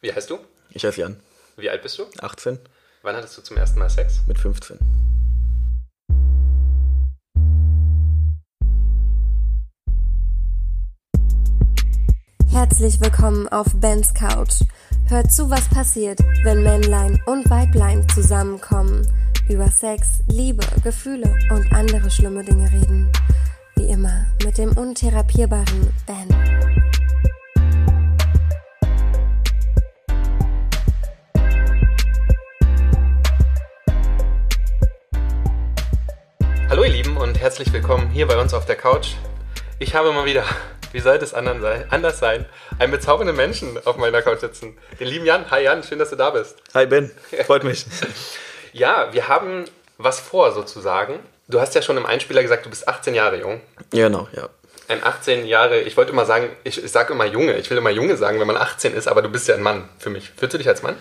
Wie heißt du? Ich heiße Jan, Wie alt bist du? 18, Wann hattest du zum ersten Mal Sex? mit 15. Herzlich willkommen auf Bens Couch. Hört zu, was passiert, wenn Männlein und Weiblein zusammenkommen, über Sex, Liebe, Gefühle und andere schlimme Dinge reden. Wie immer mit dem untherapierbaren Ben. Herzlich willkommen hier bei uns auf der Couch. Ich habe mal wieder, wie sollte es anders sein, einen bezaubernden Menschen auf meiner Couch sitzen. Den lieben Jan. Hi Jan, schön, dass du da bist. Hi Ben, freut mich. Ja, wir haben was vor sozusagen. Du hast ja schon im Einspieler gesagt, du bist 18 Jahre jung. genau, ja. Ein 18 Jahre, ich wollte immer sagen, ich, ich sage immer Junge, ich will immer Junge sagen, wenn man 18 ist, aber du bist ja ein Mann für mich. Fühlst du dich als Mann?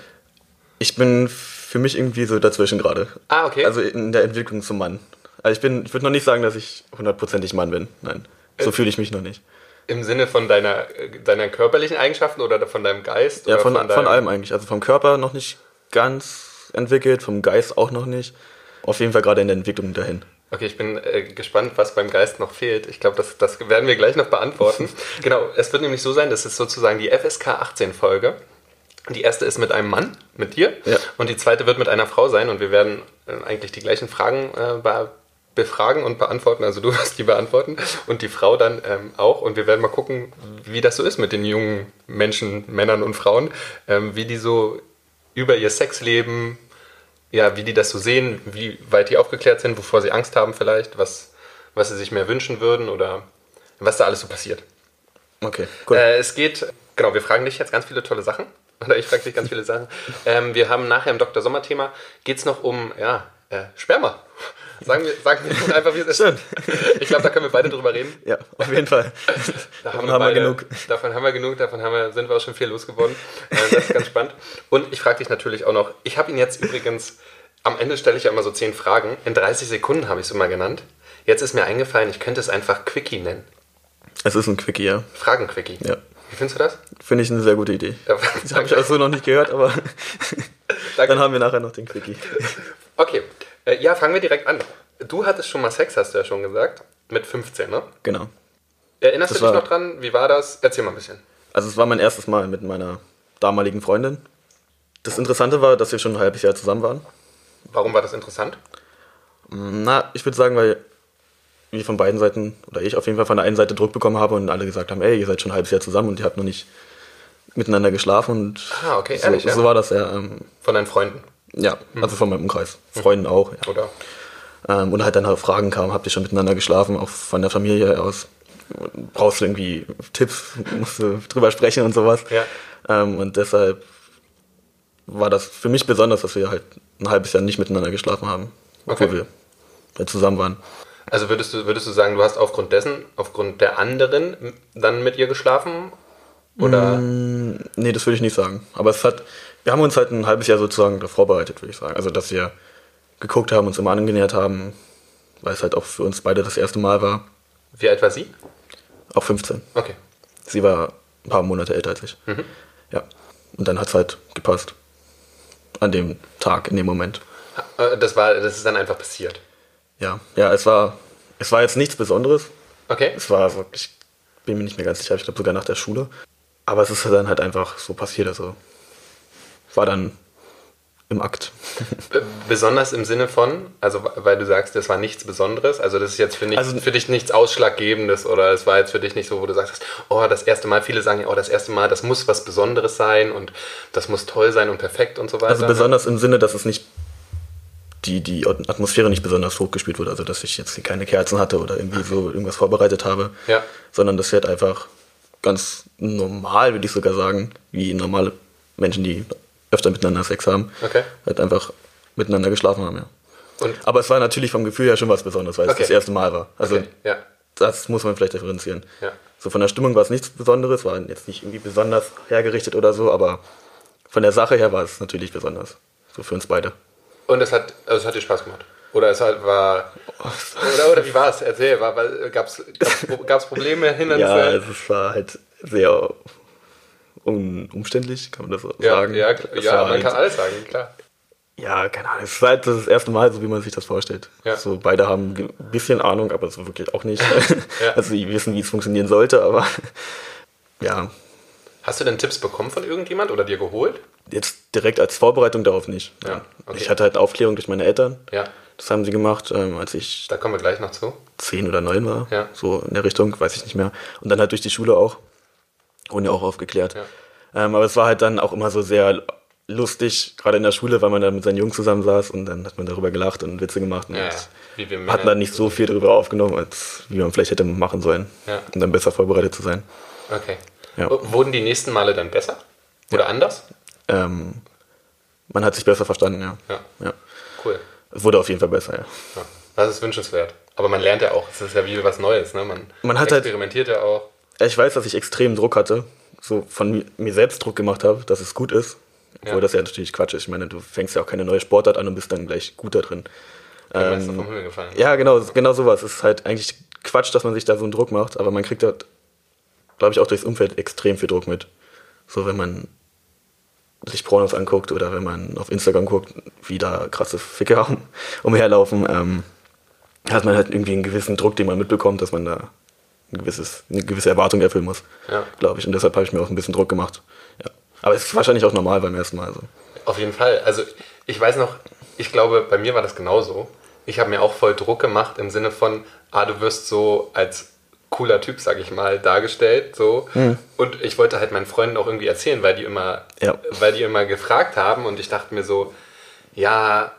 Ich bin für mich irgendwie so dazwischen gerade. Ah, okay. Also in der Entwicklung zum Mann. Also ich bin, ich würde noch nicht sagen, dass ich hundertprozentig Mann bin. Nein, so Äh, fühle ich mich noch nicht. Im Sinne von deiner, deiner körperlichen Eigenschaften oder von deinem Geist? Ja, oder von, von, deinem- allem eigentlich. Also vom Körper noch nicht ganz entwickelt, vom Geist auch noch nicht. Auf jeden Fall gerade in der Entwicklung dahin. Okay, ich bin äh, gespannt, was beim Geist noch fehlt. Ich glaube, das, das werden wir gleich noch beantworten. genau, es wird nämlich so sein, das ist sozusagen die FSK 18 Folge. Die erste ist mit einem Mann, mit dir. Ja. Und die zweite wird mit einer Frau sein. Und wir werden äh, eigentlich die gleichen Fragen äh, be befragen und beantworten. Also du wirst die beantworten und die Frau dann ähm, auch. Und wir werden mal gucken, wie das so ist mit den jungen Menschen, Männern und Frauen. Ähm, wie die so über ihr Sexleben, ja, wie die das so sehen, wie weit die aufgeklärt sind, wovor sie Angst haben vielleicht, was, was sie sich mehr wünschen würden oder was da alles so passiert. Okay, cool. Äh, es geht, genau, wir fragen dich jetzt ganz viele tolle Sachen. Oder ich frage dich ganz viele Sachen. Ähm, wir haben nachher im Dr. Sommer-Thema, geht es noch um, ja, äh, Sperma. Sagen wir, sagen wir einfach, wie es ist. Stimmt. Ich glaube, da können wir beide drüber reden. ja, auf jeden Fall. Da Davon haben wir beide- genug. Davon haben wir genug, davon haben wir, sind wir auch schon viel losgeworden. Äh, das ist ganz spannend. Und ich frage dich natürlich auch noch, ich habe ihn jetzt übrigens, am Ende stelle ich ja immer so zehn Fragen. In 30 Sekunden habe ich es immer genannt. Jetzt ist mir eingefallen, ich könnte es einfach Quickie nennen. Es ist ein Quickie, ja. Fragen-Quickie. Ja. Wie findest du das? Finde ich eine sehr gute Idee. Ja, Das habe ich auch so noch nicht gehört, aber dann haben wir nachher noch den Quickie. Okay, äh, ja, fangen wir direkt an. Du hattest schon mal Sex, hast du ja schon gesagt, mit 15, ne? Genau. Erinnerst Das du dich war- noch dran? Wie war das? Erzähl mal ein bisschen. Also es war mein erstes Mal mit meiner damaligen Freundin. Das Interessante war, dass wir schon ein halbes Jahr zusammen waren. Warum war das interessant? Na, ich würde sagen, weil wir von beiden Seiten, oder ich auf jeden Fall von der einen Seite Druck bekommen habe und alle gesagt haben, ey, ihr seid schon ein halbes Jahr zusammen und ihr habt noch nicht miteinander geschlafen und Ah, okay, so, ehrlich, ja? so war das ja. Ähm, Von deinen Freunden, ja, also von meinem Umkreis. Freunden auch, ja. oder? Ähm, und halt dann halt Fragen kamen, habt ihr schon miteinander geschlafen, auch von der Familie aus. Brauchst du irgendwie Tipps, musst du drüber sprechen und sowas. Ja. Ähm, und deshalb war das für mich besonders, dass wir halt ein halbes Jahr nicht miteinander geschlafen haben, obwohl Okay. wir halt zusammen waren. Also würdest du, würdest du sagen, du hast aufgrund dessen, aufgrund der anderen dann mit ihr geschlafen? Oder? Nee, das würde ich nicht sagen. Aber es hat, wir haben uns halt ein halbes Jahr sozusagen darauf vorbereitet, würde ich sagen. Also, dass wir geguckt haben, uns immer angenähert haben, weil es halt auch für uns beide das erste Mal war. Wie alt war sie? Auch 15. Okay. Sie war ein paar Monate älter als ich. Ja. Und dann hat es halt gepasst. An dem Tag, in dem Moment. Äh, Das, war, das ist dann einfach passiert. Ja. Ja, es war, es war jetzt nichts Besonderes. Okay. Es war wirklich, ich bin mir nicht mehr ganz sicher, ich glaube sogar nach der Schule. Aber es ist dann halt einfach so passiert. Also, war dann im Akt. Besonders im Sinne von, also weil du sagst, das war nichts Besonderes, also das ist jetzt für, nicht, Also- für dich nichts Ausschlaggebendes oder es war jetzt für dich nicht so, wo du sagst, oh, das erste Mal, viele sagen ja, oh, das erste Mal, das muss was Besonderes sein und das muss toll sein und perfekt und so weiter. Also besonders im Sinne, dass es nicht die, die Atmosphäre nicht besonders hochgespielt wurde, also dass ich jetzt keine Kerzen hatte oder irgendwie so irgendwas vorbereitet habe, Ja. sondern dass wir halt einfach ganz normal, würde ich sogar sagen, wie normale Menschen, die öfter miteinander Sex haben, Okay. halt einfach miteinander geschlafen haben, ja. Und, Aber es war natürlich vom Gefühl her schon was Besonderes, weil Okay. es das erste Mal war. Also okay, ja, das muss man vielleicht differenzieren. Ja. So von der Stimmung war es nichts Besonderes, war jetzt nicht irgendwie besonders hergerichtet oder so, aber von der Sache her war es natürlich besonders. So für uns beide. und es hat, also es hat dir Spaß gemacht. Oder es hat, war, oder, oder wie war es? Erzähl, war, war, gab's, gab's Probleme, Hindernisse? Ja, es war halt sehr un umständlich, kann man das Ja, sagen? ja, ja war man halt- kann alles sagen, klar. Ja, keine Ahnung. Es war halt das erste Mal, so wie man sich das vorstellt. Ja. So, beide haben ein bisschen Ahnung, aber so wirklich auch nicht. Ja. Also, die wissen, wie es funktionieren sollte, aber ja, Hast du denn Tipps bekommen von irgendjemand oder dir geholt? jetzt direkt als Vorbereitung darauf nicht. Ja, okay. Ich hatte halt Aufklärung durch meine Eltern. Ja, Das haben sie gemacht, ähm, als ich da kommen wir gleich noch zu. zehn oder neun war. Ja. So in der Richtung, weiß ich nicht mehr. Und dann halt durch die Schule auch. Wurden ja auch aufgeklärt. Ja. Ähm, aber es war halt dann auch immer so sehr lustig, gerade in der Schule, weil man da mit seinen Jungs zusammensaß und dann hat man darüber gelacht und Witze gemacht. Und Ja, ja. Hat man nicht so viel darüber aufgenommen, als wie man vielleicht hätte machen sollen, Ja. um dann besser vorbereitet zu sein. Okay. Ja. Wurden die nächsten Male dann besser? Oder anders? Ähm, man hat sich besser verstanden, ja. Ja. ja. Cool. Es wurde auf jeden Fall besser, ja. Ja. Das ist wünschenswert. Aber man lernt ja auch. Es ist ja wie was Neues. Ne? Man, Man hat halt- experimentiert ja auch. Ich weiß, dass ich extrem Druck hatte, so von mi- mir selbst Druck gemacht habe, dass es gut ist. Obwohl Ja. das ja natürlich Quatsch ist. Ich meine, du fängst ja auch keine neue Sportart an und bist dann gleich gut da drin. Meister vom Himmel gefallen. Ähm, Ja, genau, genau sowas. Es ist halt eigentlich Quatsch, dass man sich da so einen Druck macht, aber man kriegt halt, glaube ich, auch durchs Umfeld extrem viel Druck mit. So, wenn man sich Pornos anguckt oder wenn man auf Instagram guckt, wie da krasse Ficke um, umherlaufen, ähm, hat man halt irgendwie einen gewissen Druck, den man mitbekommt, dass man da ein gewisses, eine gewisse Erwartung erfüllen muss, Ja. glaube ich. Und deshalb habe ich mir auch ein bisschen Druck gemacht. Ja. Aber es ist wahrscheinlich auch normal beim ersten Mal. Also. Auf jeden Fall. Also ich weiß noch, ich glaube, bei mir war das genauso. Ich habe mir auch voll Druck gemacht im Sinne von, ah, du wirst so als cooler Typ, sag ich mal, dargestellt. So. Und ich wollte halt meinen Freunden auch irgendwie erzählen, weil die immer, Ja. weil die immer gefragt haben und ich dachte mir so, ja,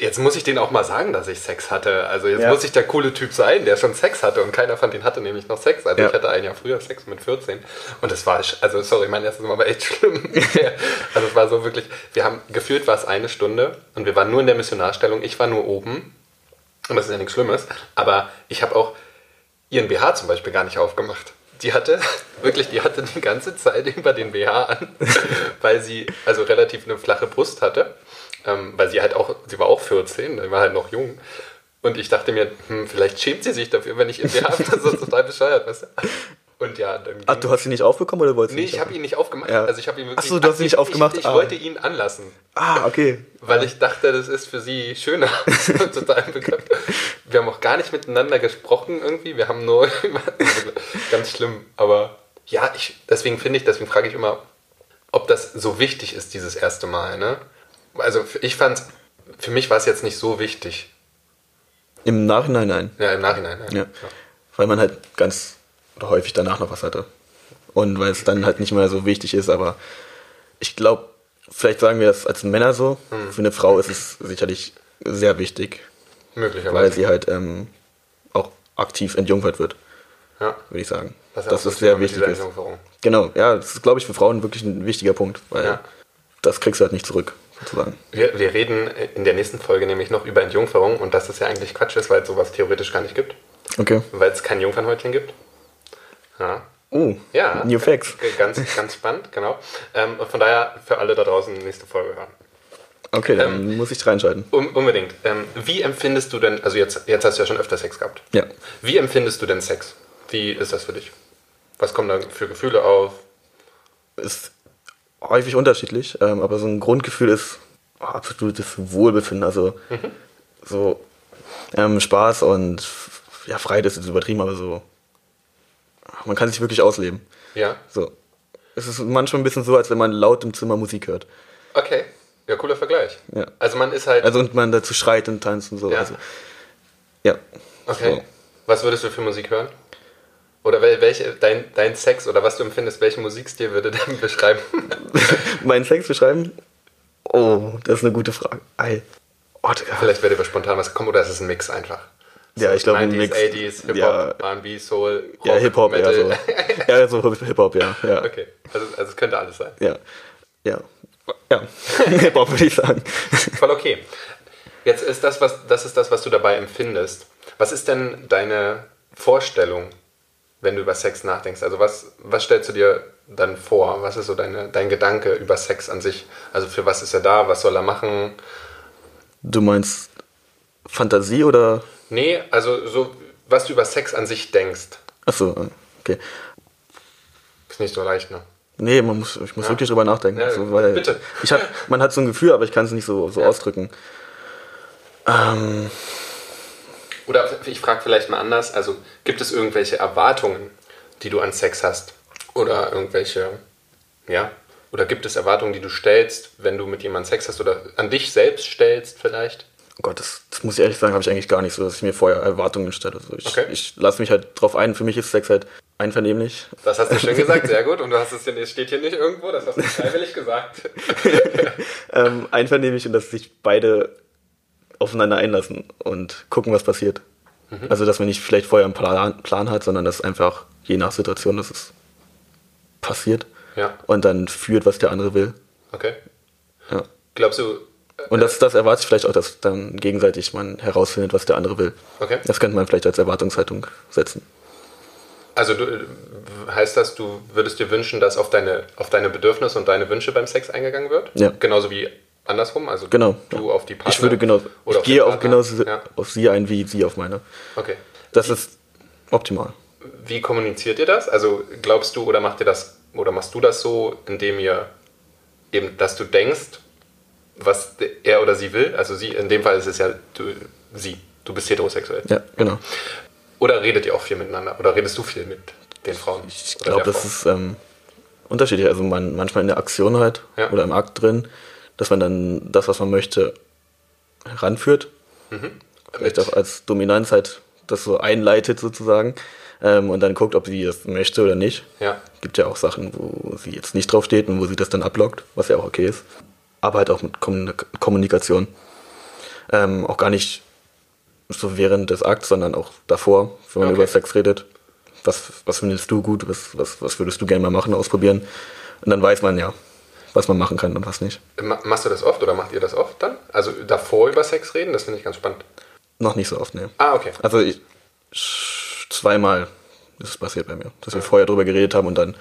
jetzt muss ich denen auch mal sagen, dass ich Sex hatte. Also jetzt Ja. muss ich der coole Typ sein, der schon Sex hatte und keiner von denen hatte nämlich noch Sex. Also Ja. ich hatte ein Jahr früher Sex mit 14 und das war, also sorry, mein erstes Mal war echt schlimm. also es war so wirklich, wir haben, gefühlt war es eine Stunde und wir waren nur in der Missionarstellung, ich war nur oben und das ist ja nichts Schlimmes, aber ich habe auch ihren BH zum Beispiel gar nicht aufgemacht. Die hatte, wirklich, die hatte die ganze Zeit über den BH an, weil sie also relativ eine flache Brust hatte. Ähm, weil sie halt auch, sie war auch 14, die war halt noch jung. Und ich dachte mir, hm, vielleicht schämt sie sich dafür, wenn ich ihren BH habe. Das ist total bescheuert, weißt du? Und ja, dann. Ach, du hast ihn nicht aufbekommen oder wolltest du nee, nicht ich habe ihn nicht aufgemacht. Ja. Also ich habe ihn wirklich. Ach so, du hast ihn nicht ich- aufgemacht? Ich, ich Ah. wollte ihn anlassen. Ah, okay. Weil ich dachte, das ist für sie schöner. Total bekloppt. Wir haben auch gar nicht miteinander gesprochen irgendwie. Wir haben nur ganz schlimm. Aber ja, ich, deswegen finde ich, deswegen frage ich immer, ob das so wichtig ist, dieses erste Mal. Ne? Also ich fand für mich war es jetzt nicht so wichtig. Im Nachhinein nein. Ja, im Nachhinein. nein. Ja. Weil man halt ganz oder häufig danach noch was hatte. Und weil es dann halt nicht mehr so wichtig ist, aber ich glaube, vielleicht sagen wir das als Männer so. Hm. Für eine Frau ist es sicherlich sehr wichtig, weil Möglicherweise. sie halt ähm, auch aktiv entjungfert wird, ja. würde ich sagen. Ja auch so es sehr wichtig ist. Genau, ja, das ist, glaube ich, für Frauen wirklich ein wichtiger Punkt, weil Ja. das kriegst du halt nicht zurück, sozusagen. Wir, wir reden in der nächsten Folge nämlich noch über Entjungferung und dass das ja eigentlich Quatsch ist, weil es sowas theoretisch gar nicht gibt. Okay. Weil es kein Jungfernhäutchen gibt. Ja. Oh, Ja. New Facts. Ganz, ganz spannend, genau. Ähm, von daher für alle da draußen nächste Folge hören. Okay, dann Ähm, muss ich reinschalten. Um, unbedingt. Ähm, wie empfindest du denn, also jetzt, jetzt hast du ja schon öfter Sex gehabt. Ja. Wie empfindest du denn Sex? Wie ist das für dich? Was kommen da für Gefühle auf? ist häufig unterschiedlich, ähm, aber so ein Grundgefühl ist oh, absolutes Wohlbefinden, also so ähm, Spaß und ja, Freiheit ist jetzt übertrieben, aber so man kann sich wirklich ausleben. Ja. So. Es ist manchmal ein bisschen so, als wenn man laut im Zimmer Musik hört. Okay. Ja, cooler Vergleich. Ja. Also man ist halt. Also und man dazu schreit und tanzt und so. Ja. Also, ja. okay. So. Was würdest du für Musik hören? Oder wel- welche, dein, dein Sex oder was du empfindest, welchen Musikstil würde denn beschreiben? Meinen Sex beschreiben? Oh, das ist eine gute Frage. Ei. Oh. Vielleicht wäre dir spontan was gekommen oder ist es ein Mix einfach? Ja, ich glaube, ein 90s, Mix. 80s, Hip-Hop, Ja. R&B, Soul, Rock, Ja, Hip-Hop, ja, so. Ja, so Hip-Hop, ja. ja. okay, also, also es könnte alles sein. Ja. Ja. Ja. Hip-Hop würde ich sagen. Voll okay. Jetzt ist das, was, das ist das, was du dabei empfindest. Was ist denn deine Vorstellung, wenn du über Sex nachdenkst? Also was, was stellst du dir dann vor? Was ist so deine, dein Gedanke über Sex an sich? Also für was ist er da? Was soll er machen? Du meinst Fantasie oder? Nee, also so, was du über Sex an sich denkst. Achso, okay. Ist nicht so leicht, ne? Nee, man muss, ich muss Ja. wirklich drüber nachdenken. Ja, also, weil bitte. Ich hab, man hat so ein Gefühl, aber ich kann es nicht so, so Ja. ausdrücken. Ähm, Oder ich frage vielleicht mal anders, also gibt es irgendwelche Erwartungen, die du an Sex hast? Oder irgendwelche, ja, oder gibt es Erwartungen, die du stellst, wenn du mit jemandem Sex hast oder an dich selbst stellst vielleicht? oh Gott, das, das muss ich ehrlich sagen, habe ich eigentlich gar nicht so, dass ich mir vorher Erwartungen stelle. Also ich, Okay. ich lasse mich halt drauf ein. Für mich ist Sex halt einvernehmlich. Das hast du schön gesagt, sehr gut. Und du hast es hier, steht hier nicht irgendwo, das hast du freiwillig gesagt. ähm, einvernehmlich und dass sich beide aufeinander einlassen und gucken, was passiert. Mhm. Also, dass man nicht vielleicht vorher einen Plan, Plan hat, sondern dass einfach je nach Situation, dass es passiert Ja, und dann führt, was der andere will. okay. Ja. Glaubst du, Und das, das erwarte ich vielleicht auch, dass dann gegenseitig man herausfindet, was der andere will. okay. Das könnte man vielleicht als Erwartungshaltung setzen. Also du, heißt das, du würdest dir wünschen, dass auf deine, auf deine Bedürfnisse und deine Wünsche beim Sex eingegangen wird? Ja. Genauso wie andersrum? Also Genau. du auf die Partner? Ich würde genau, oder ich gehe auch genauso Ja, auf sie ein, wie sie auf meine. okay. Das ist optimal. Wie kommuniziert ihr das? Also glaubst du oder macht ihr das oder machst du das so, indem ihr eben, dass du denkst, was er oder sie will? Also sie, in dem Fall ist es ja du, sie. Du bist heterosexuell. Ja, genau. Oder redet ihr auch viel miteinander? Oder redest du viel mit den Frauen? Ich glaube, das Frau? ist ähm, unterschiedlich. Also man manchmal in der Aktion halt Ja. oder im Akt drin, dass man dann das, was man möchte, heranführt. Vielleicht Mit- auch als Dominanz halt das so einleitet sozusagen. Ähm, und dann guckt, ob sie das möchte oder nicht. Ja. Gibt ja auch Sachen, wo sie jetzt nicht drauf steht und wo sie das dann ablockt, was ja auch okay ist. Aber halt auch mit Kommunik Kommunikation. Ähm, auch gar nicht so während des Akts, sondern auch davor, wenn man Okay. über Sex redet. Was, was findest du gut? Was, was, was würdest du gerne mal machen, ausprobieren? Und dann weiß man ja, was man machen kann und was nicht. Ma- Machst du das oft oder macht ihr das oft dann? Also davor über Sex reden? Das finde ich ganz spannend. Noch nicht so oft, ne. Ah, okay. Also ich, zweimal ist es passiert bei mir, dass wir vorher drüber geredet haben und dann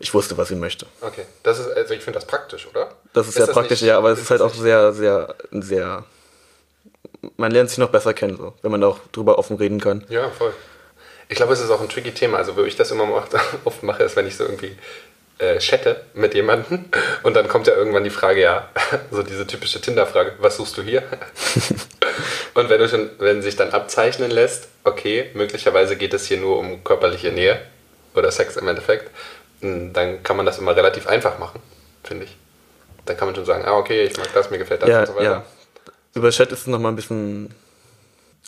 ich wusste, was ich möchte. Okay. Das ist, also ich finde das praktisch, oder? Das ist, sehr praktisch, nicht- ja, aber es ist halt auch das sehr, sehr, sehr. Man lernt sich noch besser kennen, so, wenn man auch drüber offen reden kann. Ja, voll. Ich glaube, es ist auch ein tricky Thema. Also, wo ich das immer oft mache, ist, wenn ich so irgendwie äh, chatte mit jemandem und dann kommt ja irgendwann die Frage, ja, so diese typische Tinder-Frage, was suchst du hier? und wenn, du schon, wenn sich dann abzeichnen lässt, okay, möglicherweise geht es hier nur um körperliche Nähe oder Sex im Endeffekt, mh, dann kann man das immer relativ einfach machen, finde ich. Dann kann man schon sagen, ah, okay, ich mag das, mir gefällt das Ja, und so weiter. ja. Über Chat ist es nochmal ein bisschen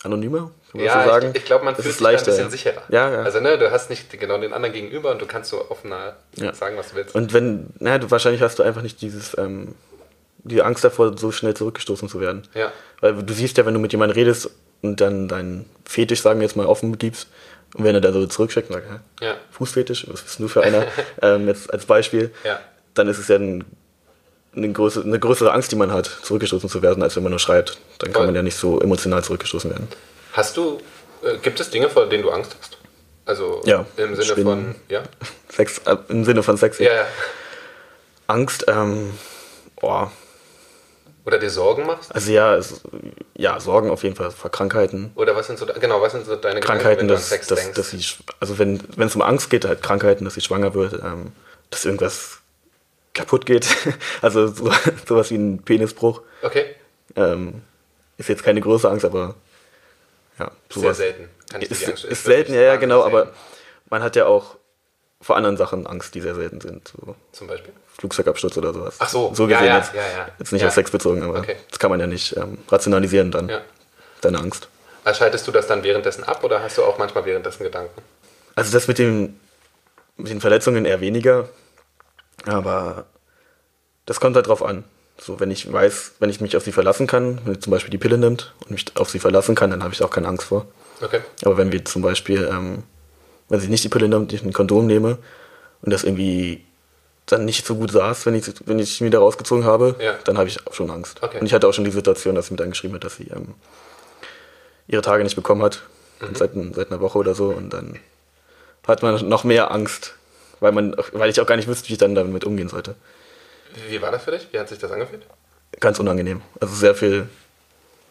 anonymer, kann man Ja, so sagen. ich, ich glaube, man Es fühlt ist sich da ein leichter, bisschen sicherer. Ja, ja. Also, ne, du hast nicht genau den anderen gegenüber und du kannst so offener Ja. sagen, was du willst. Und wenn, naja, du, wahrscheinlich hast du einfach nicht dieses, ähm, die Angst davor, so schnell zurückgestoßen zu werden. Ja. Weil du siehst ja, wenn du mit jemandem redest und dann deinen Fetisch, sagen wir jetzt mal, offen gibst, und wenn er da so zurückschickt und sagt? Ja. Fußfetisch, was bist du für einer, ähm, jetzt als Beispiel, Ja. dann ist es ja ein, eine, größere, eine größere Angst, die man hat, zurückgestoßen zu werden, als wenn man nur schreibt. Dann kann man ja nicht so emotional zurückgestoßen werden. Hast du, äh, gibt es Dinge, vor denen du Angst hast? Also Ja, im Sinne Spinnen. von, ja? Sex, äh, im Sinne von Sex. Ja, ja. Angst, ähm, boah, Oder dir Sorgen machst? also ja, es, ja, Sorgen auf jeden Fall vor Krankheiten. Oder was sind so, genau, was sind so deine Krankheiten, Gedanken, wenn du an dass, Sex dass, denkst? dass sie, also wenn wenn es um Angst geht, halt Krankheiten, dass sie schwanger wird, ähm, dass irgendwas kaputt geht, also so, sowas wie ein Penisbruch, okay, ähm, ist jetzt keine große Angst, aber ja, sehr sowas. selten. Kann ich Ist, Angst- ist wirklich selten, ja, ja, genau, aber selten. man hat ja auch vor anderen Sachen Angst, die sehr selten sind, so Zum Beispiel? Flugzeugabsturz oder sowas. Ach so, so ja, gesehen ja, jetzt, ja, ja. jetzt nicht Ja. auf Sex bezogen, aber Okay. das kann man ja nicht ähm, rationalisieren dann, Ja. deine Angst. Also Schaltest du das dann währenddessen ab oder hast du auch manchmal währenddessen Gedanken? Also das mit, dem, mit den Verletzungen eher weniger, aber das kommt halt drauf an. So, wenn ich weiß, wenn ich mich auf sie verlassen kann, wenn sie zum Beispiel die Pille nimmt und mich auf sie verlassen kann, dann habe ich auch keine Angst vor. Okay. Aber wenn wir zum Beispiel, ähm, wenn sie nicht die Pille nimmt, ich ein Kondom nehme und das irgendwie dann nicht so gut saß, wenn ich, wenn ich ihn wieder rausgezogen habe, Ja. dann habe ich auch schon Angst. Okay. Und ich hatte auch schon die Situation, dass sie mir dann geschrieben hat, dass sie ähm, ihre Tage nicht bekommen hat, Mhm. seit, seit einer Woche oder so. Und dann hat man noch mehr Angst, weil, man, weil ich auch gar nicht wüsste, wie ich dann damit umgehen sollte. Wie, war das für dich? Wie hat sich das angefühlt? Ganz unangenehm. Also sehr viel,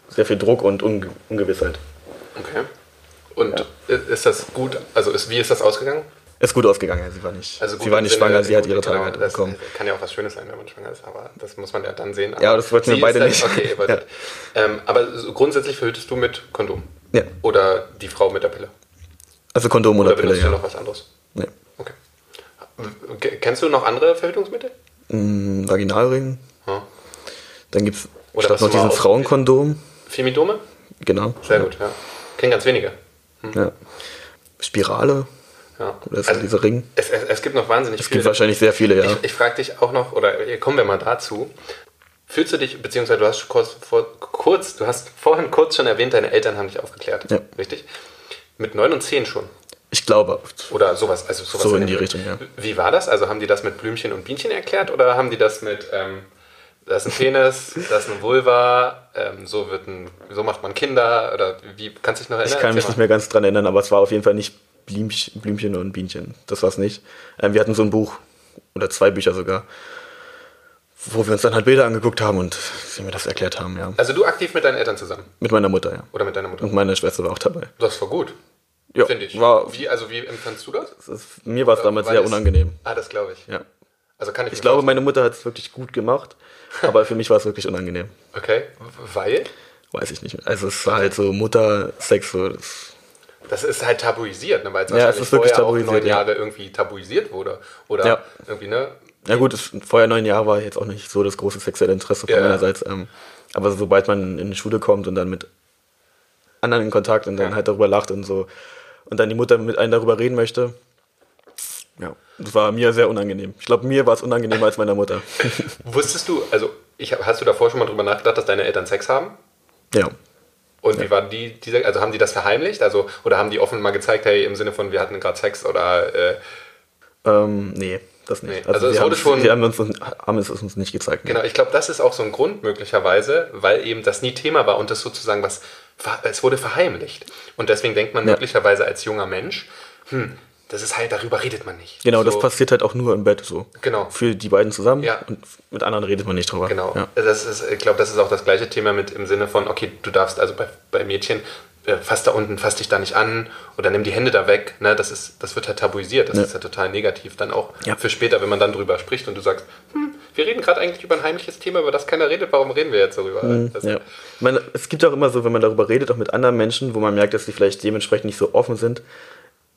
sehr viel Druck und Unge Ungewissheit. Okay. Und ist das gut? Also ist, wie ist das ausgegangen? Ist gut ausgegangen, sie war nicht, Also sie war nicht Sinne- schwanger, sie hat ihre Tage genau, bekommen. Kann ja auch was Schönes sein, wenn man schwanger ist, aber das muss man ja dann sehen. Ja, Aber das wollten wir beide ist nicht. Okay, ihr wolltet. ähm, aber grundsätzlich verhütest du mit Kondom? Ja. Oder die Frau mit der Pille? Also Kondom oder, Oder Pille, ja. noch was anderes? Nee. Kennst du noch andere Verhütungsmittel? Mm, Vaginalring. Hm. Dann gibt es noch diesen Frauenkondom. Femidome? Genau. Sehr gut, ja. Kennen ganz wenige. Ja. Spirale. Ja. Oder ist das dieser Ring? Es, es, es gibt noch wahnsinnig Es viele. gibt wahrscheinlich sehr viele, ja. Ich, ich frage dich auch noch, oder kommen wir mal dazu. Fühlst du dich, beziehungsweise du hast kurz, vor, kurz, du hast vorhin kurz schon erwähnt, deine Eltern haben dich aufgeklärt. Ja. Richtig? Mit 9 und 10 schon. Ich glaube. Oder sowas. Also sowas So in die der- Richtung, ja. Wie war das? Also haben die das mit Blümchen und Bienchen erklärt oder haben die das mit, ähm, da ist ein Penis, da ist eine Vulva, ähm, so, wird ein, so macht man Kinder oder wie, kannst du dich noch erinnern? Ich kann mich nicht mehr ganz dran erinnern, aber es war auf jeden Fall nicht Blümchen, Blümchen und Bienchen. Das war es nicht. Ähm, wir hatten so ein Buch, oder zwei Bücher sogar, wo wir uns dann halt Bilder angeguckt haben und sie mir das erklärt haben, ja. Also du aktiv mit deinen Eltern zusammen Mit meiner Mutter, ja. oder mit deiner Mutter? Und meine Schwester war auch dabei. Das war gut, Ja, finde ich. War, Wie, also wie empfandst du das? ist, mir war es damals Weil sehr unangenehm. Ah, das glaube ich. Ja. Also kann ich, Ich glaube, vorstellen. meine Mutter hat es wirklich gut gemacht, aber für mich war es wirklich unangenehm. Okay, weil Weiß ich nicht mehr. Also es war halt so Muttersex, so das, das ist halt tabuisiert, ne? weil es Ja, es wahrscheinlich ist wirklich vorher auch neun ja. Jahre irgendwie tabuisiert wurde. Oder Ja. irgendwie, ne? Ja gut, es, vorher neun Jahre war jetzt auch nicht so das große sexuelle Interesse von Ja. meinerseits. Ähm, aber sobald man in die Schule kommt und dann mit anderen in Kontakt und dann halt darüber lacht und so und dann die Mutter mit einem darüber reden möchte, ja, das war mir sehr unangenehm. Ich glaube, mir war es unangenehmer als meiner Mutter. Wusstest du, also ich, hast du davor schon mal drüber nachgedacht, dass deine Eltern Sex haben? ja. Und wie war die, diese, also haben die das verheimlicht? Also, oder haben die offen mal gezeigt, hey, im Sinne von, wir hatten gerade Sex oder äh, Ähm, nee, das nicht. Nee, also es sie wurde schon- sie haben, uns, haben es uns nicht gezeigt. Genau, ich glaube, das ist auch so ein Grund möglicherweise, weil eben das nie Thema war und das sozusagen was, es wurde verheimlicht. Und deswegen denkt man Ja. möglicherweise als junger Mensch, hm, das ist halt, darüber redet man nicht. Genau, so, das passiert halt auch nur im Bett so. Genau. Für die beiden zusammen Ja. und mit anderen redet man nicht drüber. Genau. Ja. Das ist, ich glaube, das ist auch das gleiche Thema mit im Sinne von, okay, du darfst also bei, bei Mädchen, äh, fass da unten, fass dich da nicht an oder nimm die Hände da weg. Ne? Das, ist, das wird halt tabuisiert. Das Ja. ist ja total negativ dann auch Ja. für später, wenn man dann drüber spricht und du sagst, hm, wir reden gerade eigentlich über ein heimliches Thema, über das keiner redet, warum reden wir jetzt darüber? Mhm, Ja. Ich meine, es gibt auch immer so, wenn man darüber redet, auch mit anderen Menschen, wo man merkt, dass die vielleicht dementsprechend nicht so offen sind,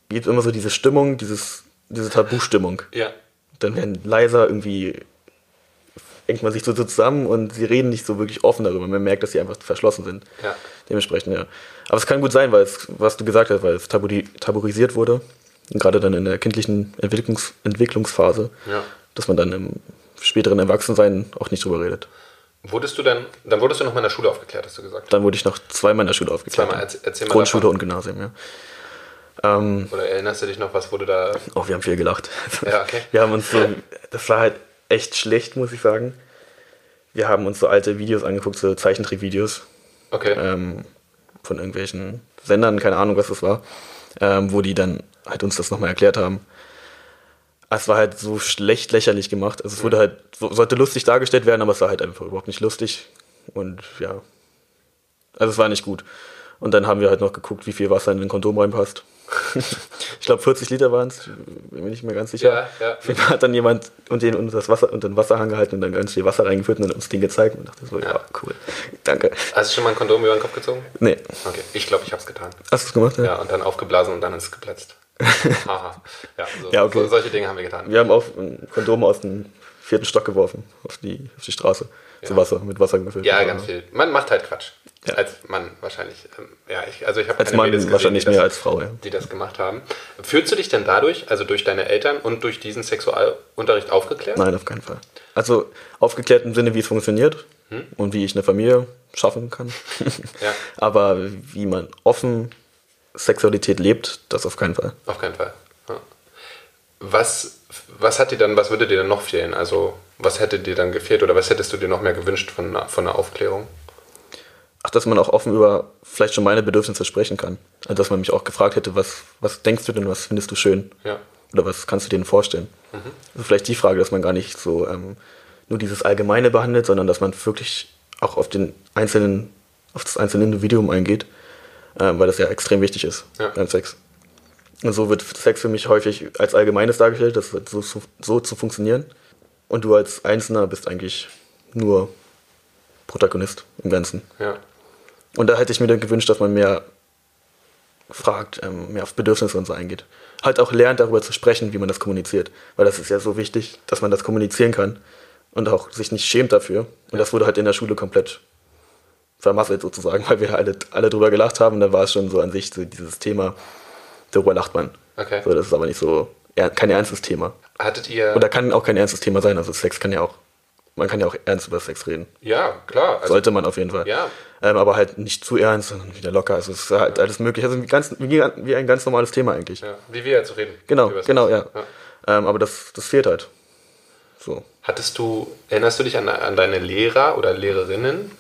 gibt es immer so diese Stimmung, dieses, diese Tabu-Stimmung. ja. Dann werden leiser irgendwie, engt man sich so zusammen und sie reden nicht so wirklich offen darüber. Man merkt, dass sie einfach verschlossen sind. Ja. Dementsprechend, ja. Aber es kann gut sein, weil es, was du gesagt hast, weil es tabu tabuisiert wurde, gerade dann in der kindlichen Entwicklungs Entwicklungsphase, Ja. dass man dann im späteren Erwachsensein auch nicht drüber redet. Wurdest du dann, dann wurdest du noch mal in der Schule aufgeklärt, hast du gesagt. Dann wurde ich noch zweimal in der Schule aufgeklärt. Zweimal, erzähl mal Grundschule davon. und Gymnasium, ja. Ähm, Oder erinnerst du dich noch, was wurde da? oh, wir haben viel gelacht. Ja, okay. Wir haben uns so, das war halt echt schlecht, muss ich sagen. Wir haben uns so alte Videos angeguckt, so Zeichentrickvideos Okay. ähm, von irgendwelchen Sendern, keine Ahnung, was das war, ähm, wo die dann halt uns das nochmal erklärt haben. Es war halt so schlecht lächerlich gemacht. Also es wurde halt, so, sollte lustig dargestellt werden, aber es war halt einfach überhaupt nicht lustig. Und ja, also es war nicht gut. Und dann haben wir halt noch geguckt, wie viel Wasser in den Kondom reinpasst. ich glaube 40 Liter waren es, bin mir nicht mehr ganz sicher. Ja, ja. Hat dann jemand und den unter das Wasser unter den Wasserhang gehalten und dann ganz viel Wasser reingeführt und dann uns den gezeigt und dachte so, ja, cool. Danke. Hast du schon mal ein Kondom über den Kopf gezogen? Nee. Okay, ich glaube, ich habe es getan. Hast du es gemacht? Ja, und dann aufgeblasen und dann ist es geplatzt. Haha. Ja, so, Ja, okay. so, solche Dinge haben wir getan. Wir haben auch ein Kondom aus dem vierten Stock geworfen, auf die, auf die Straße. Zu Wasser, mit Wasser gefüllt. Ja, ganz viel. Man macht halt Quatsch. Ja. Als Mann wahrscheinlich. Ähm, Ja, ich, also ich habe Als keine Mann Mädels gesehen, wahrscheinlich das, mehr als Frau, ja. die das gemacht haben. Fühlst du dich denn dadurch, also durch deine Eltern und durch diesen Sexualunterricht aufgeklärt? Nein, auf keinen Fall. Also aufgeklärt im Sinne, wie es funktioniert Hm? und wie ich eine Familie schaffen kann. Ja. Aber wie man offen Sexualität lebt, das auf keinen Fall. Auf keinen Fall. Ja. Was, was hat dir dann, was würde dir dann noch fehlen? Also, was hätte dir dann gefehlt oder was hättest du dir noch mehr gewünscht von, einer- von einer Aufklärung? Ach, dass man auch offen über vielleicht schon meine Bedürfnisse sprechen kann. Also, dass man mich auch gefragt hätte, was, was denkst du denn, was findest du schön? Ja. Oder was kannst du dir denn vorstellen? Also vielleicht die Frage, dass man gar nicht so ähm, nur dieses Allgemeine behandelt, sondern dass man wirklich auch auf den einzelnen, auf das einzelne Individuum eingeht, ähm, weil das ja extrem wichtig ist Ja. beim Sex. Und so wird Sex für mich häufig als Allgemeines dargestellt, das wird so, so, so zu funktionieren. Und du als Einzelner bist eigentlich nur Protagonist im Ganzen. Ja. Und da hätte ich mir dann gewünscht, dass man mehr fragt, ähm, mehr auf Bedürfnisse und so eingeht. Halt auch lernt, darüber zu sprechen, wie man das kommuniziert. Weil das ist ja so wichtig, dass man das kommunizieren kann und auch sich nicht schämt dafür. Und das wurde halt in der Schule komplett vermasselt sozusagen, weil wir alle, alle drüber gelacht haben und dann war es schon so an sich so dieses Thema, darüber lacht man. Okay. So, das ist aber nicht so, kein ernstes Thema. Hattet ihr. Oder kann auch kein ernstes Thema sein. Also Sex kann ja auch, man kann ja auch ernst über Sex reden. ja, klar. Also, Sollte man auf jeden Fall. Ja. Ähm, aber halt nicht zu ernst, sondern wieder locker. Also es ist halt alles möglich. Also wie, ganz, wie, ein ganz normales Thema eigentlich. Ja, wie wir jetzt reden. Genau, genau, ja. Ähm, aber das, das fehlt halt. So. Hattest du, erinnerst du dich an, an deine Lehrer oder Lehrerinnen?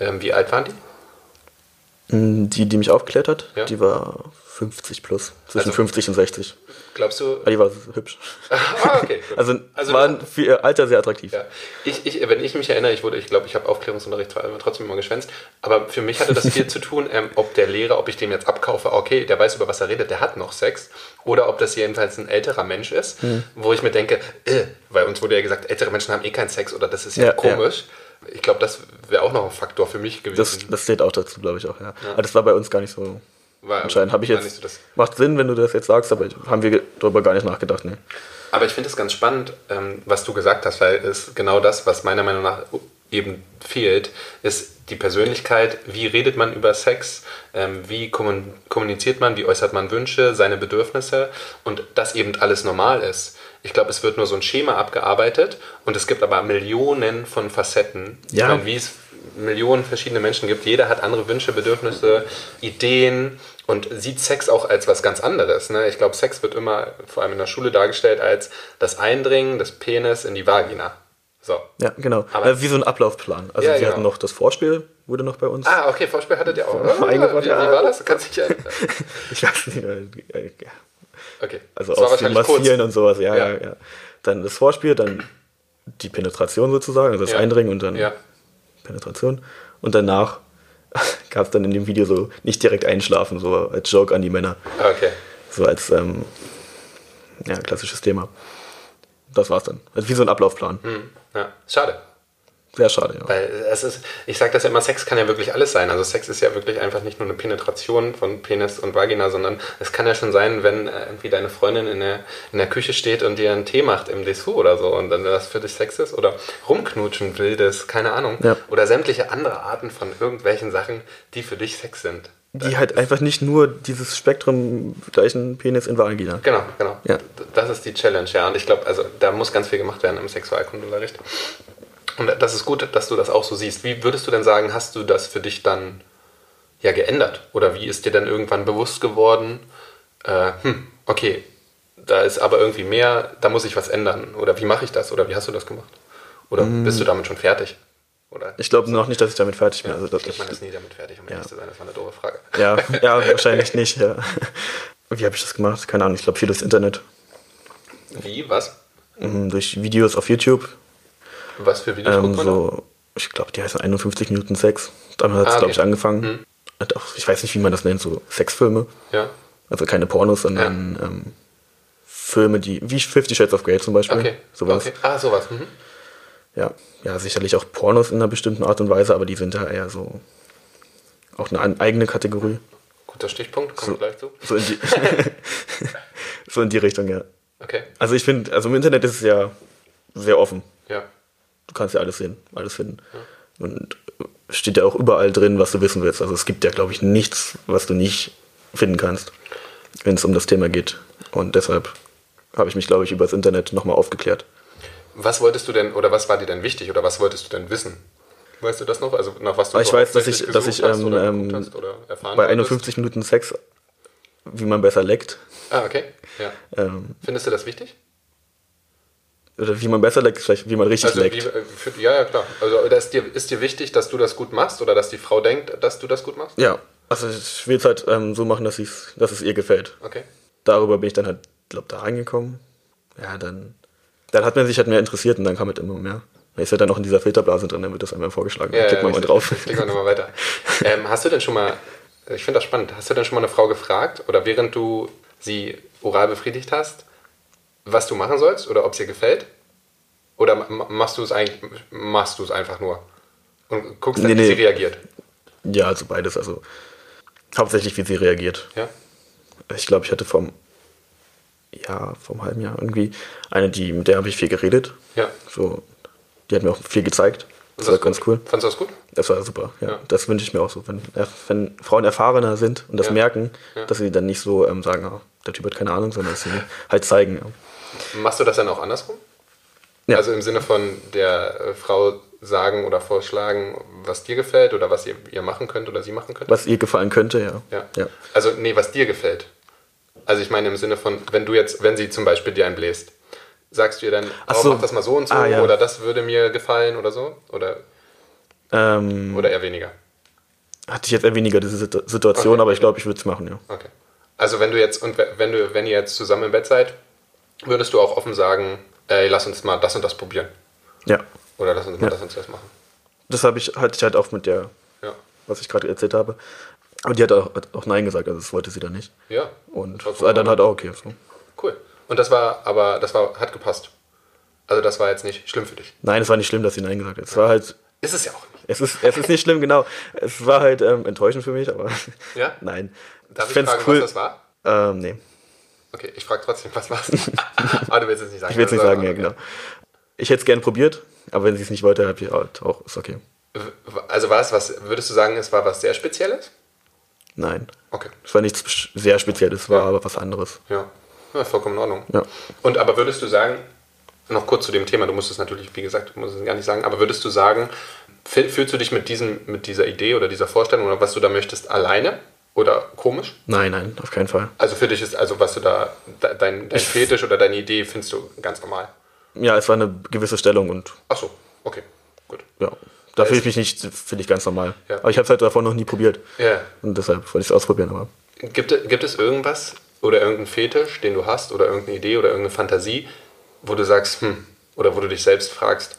Ähm, wie alt waren die? Mm, Die, die mich aufgeklärt hat, Ja. die war 50 plus. Zwischen Also- 50 und 60. Glaubst du? Aber die war hübsch. ah, okay. gut. Also, Also war du- für ihr Alter sehr attraktiv. Ja. Ich, ich, wenn ich mich erinnere, ich wurde, ich glaube, ich habe Aufklärungsunterricht trotzdem immer geschwänzt, aber für mich hatte das viel zu tun, ähm, ob der Lehrer, ob ich dem jetzt abkaufe, okay, der weiß über was er redet, der hat noch Sex, oder ob das jedenfalls ein älterer Mensch ist, Hm. wo ich mir denke, äh, weil uns wurde ja gesagt, ältere Menschen haben eh keinen Sex oder das ist ja, Ja, komisch. Ich glaube, das wäre auch noch ein Faktor für mich gewesen. Das, das zählt auch dazu, glaube ich auch, ja. Aber das war bei uns gar nicht so War- entscheidend. Habe ich jetzt. nicht so das- macht Sinn, wenn du das jetzt sagst, aber haben wir darüber gar nicht nachgedacht, ne. Aber ich finde es ganz spannend, ähm, was du gesagt hast, weil es genau das, was meiner Meinung nach eben fehlt, ist die Persönlichkeit. Wie redet man über Sex? Ähm, wie kommun- kommuniziert man? Wie äußert man Wünsche, seine Bedürfnisse? Und dass eben alles normal ist. Ich glaube, es wird nur so ein Schema abgearbeitet und es gibt aber Millionen von Facetten. Ja. Ich meine, wie es Millionen verschiedene Menschen gibt. Jeder hat andere Wünsche, Bedürfnisse, Ideen und sieht Sex auch als was ganz anderes. Ne? Ich glaube, Sex wird immer, vor allem in der Schule, dargestellt als das Eindringen des Penis in die Vagina. So. Ja, genau. Aber- äh, wie so ein Ablaufplan. Also Ja, wir genau. hatten noch das Vorspiel, wurde noch bei uns. Ah, okay, Vorspiel hattet ihr auch. Ja, Ah, wie, eingebracht, wie ja. war das? Kannst du dich erinnern? Ich weiß nicht. äh, äh, ja. Okay. Also Das aus dem wahrscheinlich kurz. Massieren und sowas, ja, Ja. ja, ja. Dann das Vorspiel, dann die Penetration sozusagen, also das Ja. Eindringen und dann Ja. Penetration. Und danach gab es dann in dem Video so nicht direkt einschlafen, so als Joke an die Männer. Okay. So als ähm, ja, klassisches Thema. Das war's dann. Also wie so ein Ablaufplan. Hm. Ja. Schade. Sehr schade, ja. Weil es ist, ich sage das ja immer, Sex kann ja wirklich alles sein. Also Sex ist ja wirklich einfach nicht nur eine Penetration von Penis und Vagina, sondern es kann ja schon sein, wenn äh, irgendwie deine Freundin in der, in der Küche steht und dir einen Tee macht im Dessous oder so und dann das für dich Sex ist oder rumknutschen wildes, keine Ahnung. Ja. Oder sämtliche andere Arten von irgendwelchen Sachen, die für dich Sex sind. Die halt einfach nicht nur dieses Spektrum gleichen Penis in Vagina. Genau, genau. Ja. Das ist die Challenge, ja. Und ich glaube, also da muss ganz viel gemacht werden im Sexualkundeunterricht. Und das ist gut, dass du das auch so siehst. Wie würdest du denn sagen, hast du das für dich dann ja geändert? Oder wie ist dir dann irgendwann bewusst geworden, äh, hm, okay, da ist aber irgendwie mehr, da muss ich was ändern. Oder wie mache ich das? Oder wie hast du das gemacht? Oder bist du damit schon fertig? Oder Mm. Ich glaube noch nicht, dass ich damit fertig bin. ja, Also, ich man ist nie damit fertig, um ehrlich zu sein. Das war eine doofe Frage. ja, ja, wahrscheinlich nicht. Ja. Wie habe ich das gemacht? Keine Ahnung. Ich glaube, viel durchs Internet. Wie? Was? Mhm, Durch Videos auf YouTube. Was für Videos Ähm, da? so, ich glaube, die heißen 51 Minuten Sex. Damit hat es, Ah, okay. glaube ich, angefangen. Auch, ich weiß nicht, wie man das nennt, so Sexfilme. Ja. Also keine Pornos, sondern ähm, Filme, die, wie Fifty Shades of Grey zum Beispiel. Okay. Sowas. okay. Ah, sowas. Mhm. Ja. ja, sicherlich auch Pornos in einer bestimmten Art und Weise, aber die sind ja eher so auch eine eigene Kategorie. Guter Stichpunkt, kommen wir gleich zu. So in die, so in die Richtung, ja. Okay, Also ich finde, also im Internet ist es ja sehr offen. ja. Du kannst ja alles sehen, alles finden. Und steht ja auch überall drin, was du wissen willst. Also es gibt ja, glaube ich, nichts, was du nicht finden kannst, wenn es um das Thema geht. Und deshalb habe ich mich, glaube ich, über das Internet nochmal aufgeklärt. Was wolltest du denn, oder was war dir denn wichtig, oder was wolltest du denn wissen? Weißt du das noch? Also nach was du Aber ich weiß, dass ich, dass ich ähm, oder ähm, hast oder erfahren bei wolltest? 51 Minuten Sex, wie man besser leckt, Ah, okay. Ja. ähm, Findest du das wichtig? Oder wie man besser leckt, vielleicht wie man richtig Also wie, leckt. äh, für, ja, ja, klar. Also ist dir, ist dir wichtig, dass du das gut machst oder dass die Frau denkt, dass du das gut machst? Ja, also ich will es halt ähm, so machen, dass, ich's, dass es ihr gefällt. Okay. Darüber bin ich dann halt, glaube da reingekommen. Ja, dann, dann hat man sich halt mehr interessiert und dann kam halt immer mehr. Da ist ja dann auch in dieser Filterblase drin, dann wird das einmal vorgeschlagen. Ja, klickt man mal richtig. drauf. Klick mal nochmal weiter. ähm, hast du denn schon mal, ich finde das spannend, hast du denn schon mal eine Frau gefragt oder während du sie oral befriedigt hast, was du machen sollst oder ob es dir gefällt? Oder ma- machst du es eigentlich, machst du es einfach nur und guckst dann, Nee, wie sie nee. reagiert? Ja, also beides. Also hauptsächlich, wie sie reagiert. Ja? Ich glaube, ich hatte vom, ja, vom halben Jahr irgendwie eine, die, mit der habe ich viel geredet. Ja. So, die hat mir auch viel gezeigt. Das Und war ganz cool. Fandest du das gut? Das war super, ja. Ja. Das wünsche ich mir auch so. Wenn, wenn Frauen erfahrener sind und das Ja. merken, Ja. dass sie dann nicht so ähm, sagen, ah, der Typ hat keine Ahnung, sondern dass sie halt zeigen. Machst du das dann auch andersrum? Ja. Also im Sinne von der äh, Frau sagen oder vorschlagen, was dir gefällt oder was ihr, ihr machen könnt oder sie machen könnt? Was ihr gefallen könnte, ja. Ja. ja. Also, nee, was dir gefällt. Also ich meine im Sinne von, wenn du jetzt, wenn sie zum Beispiel dir einbläst, sagst du ihr dann, Ach oh, so. mach das mal so und so Ah, ja. oder das würde mir gefallen oder so? Oder, Ähm, oder eher weniger? hatte ich jetzt eher weniger diese Situ- Situation, Okay. aber ich glaube, ich würde es machen, ja. Okay. Also wenn du jetzt, und we- wenn du, wenn ihr jetzt zusammen im Bett seid, würdest du auch offen sagen, ey, lass uns mal das und das probieren. Ja. Oder lass uns mal Ja. das und das machen. Das habe ich, hatte ich halt auch mit der, Ja. was ich gerade erzählt habe. Aber die hat auch, hat auch Nein gesagt, also das wollte sie dann nicht. Ja. Und das war dann halt auch okay. So. Cool. Und das war, aber das war, hat gepasst. Also das war jetzt nicht schlimm für dich. Nein, es war nicht schlimm, dass sie Nein gesagt hat. Es war halt, Ist es ja auch nicht. es ist, es ist nicht schlimm, genau. Es war halt ähm, enttäuschend für mich, aber Ja? nein. Darf ich, fänd's fragen, was das war? Ähm, nee, Okay, ich frage trotzdem, was war's? ah, du willst es nicht sagen. ich will es nicht Also, sagen, ja, okay. genau. Ich hätte es gern probiert, aber wenn sie es nicht wollte, habe ich halt auch, ist okay. Also war es was, würdest du sagen, es war was sehr Spezielles? Nein. Okay. Es war nichts sehr Spezielles, war Ja. aber was anderes. Ja. ja vollkommen in Ordnung. Ja. Und aber würdest du sagen, noch kurz zu dem Thema, du musst es natürlich, wie gesagt, du musst es gar nicht sagen, aber würdest du sagen, fühl- fühlst du dich mit, diesem, mit dieser Idee oder dieser Vorstellung oder was du da möchtest alleine oder komisch? Nein, nein, auf keinen Fall. Also für dich ist, also was du da, de- dein, dein Fetisch oder deine Idee findest du ganz normal. Ja, es war eine gewisse Stellung und Ach so, okay, gut. ja, da fühle ich mich nicht, finde ich ganz normal. Ja. Aber ich habe es halt davor noch nie probiert. Ja. Und deshalb wollte ich es ausprobieren, aber Gibt, es- gibt es irgendwas oder irgendeinen Fetisch, den du hast oder irgendeine Idee oder irgendeine Fantasie, wo du sagst, hm, oder wo du dich selbst fragst,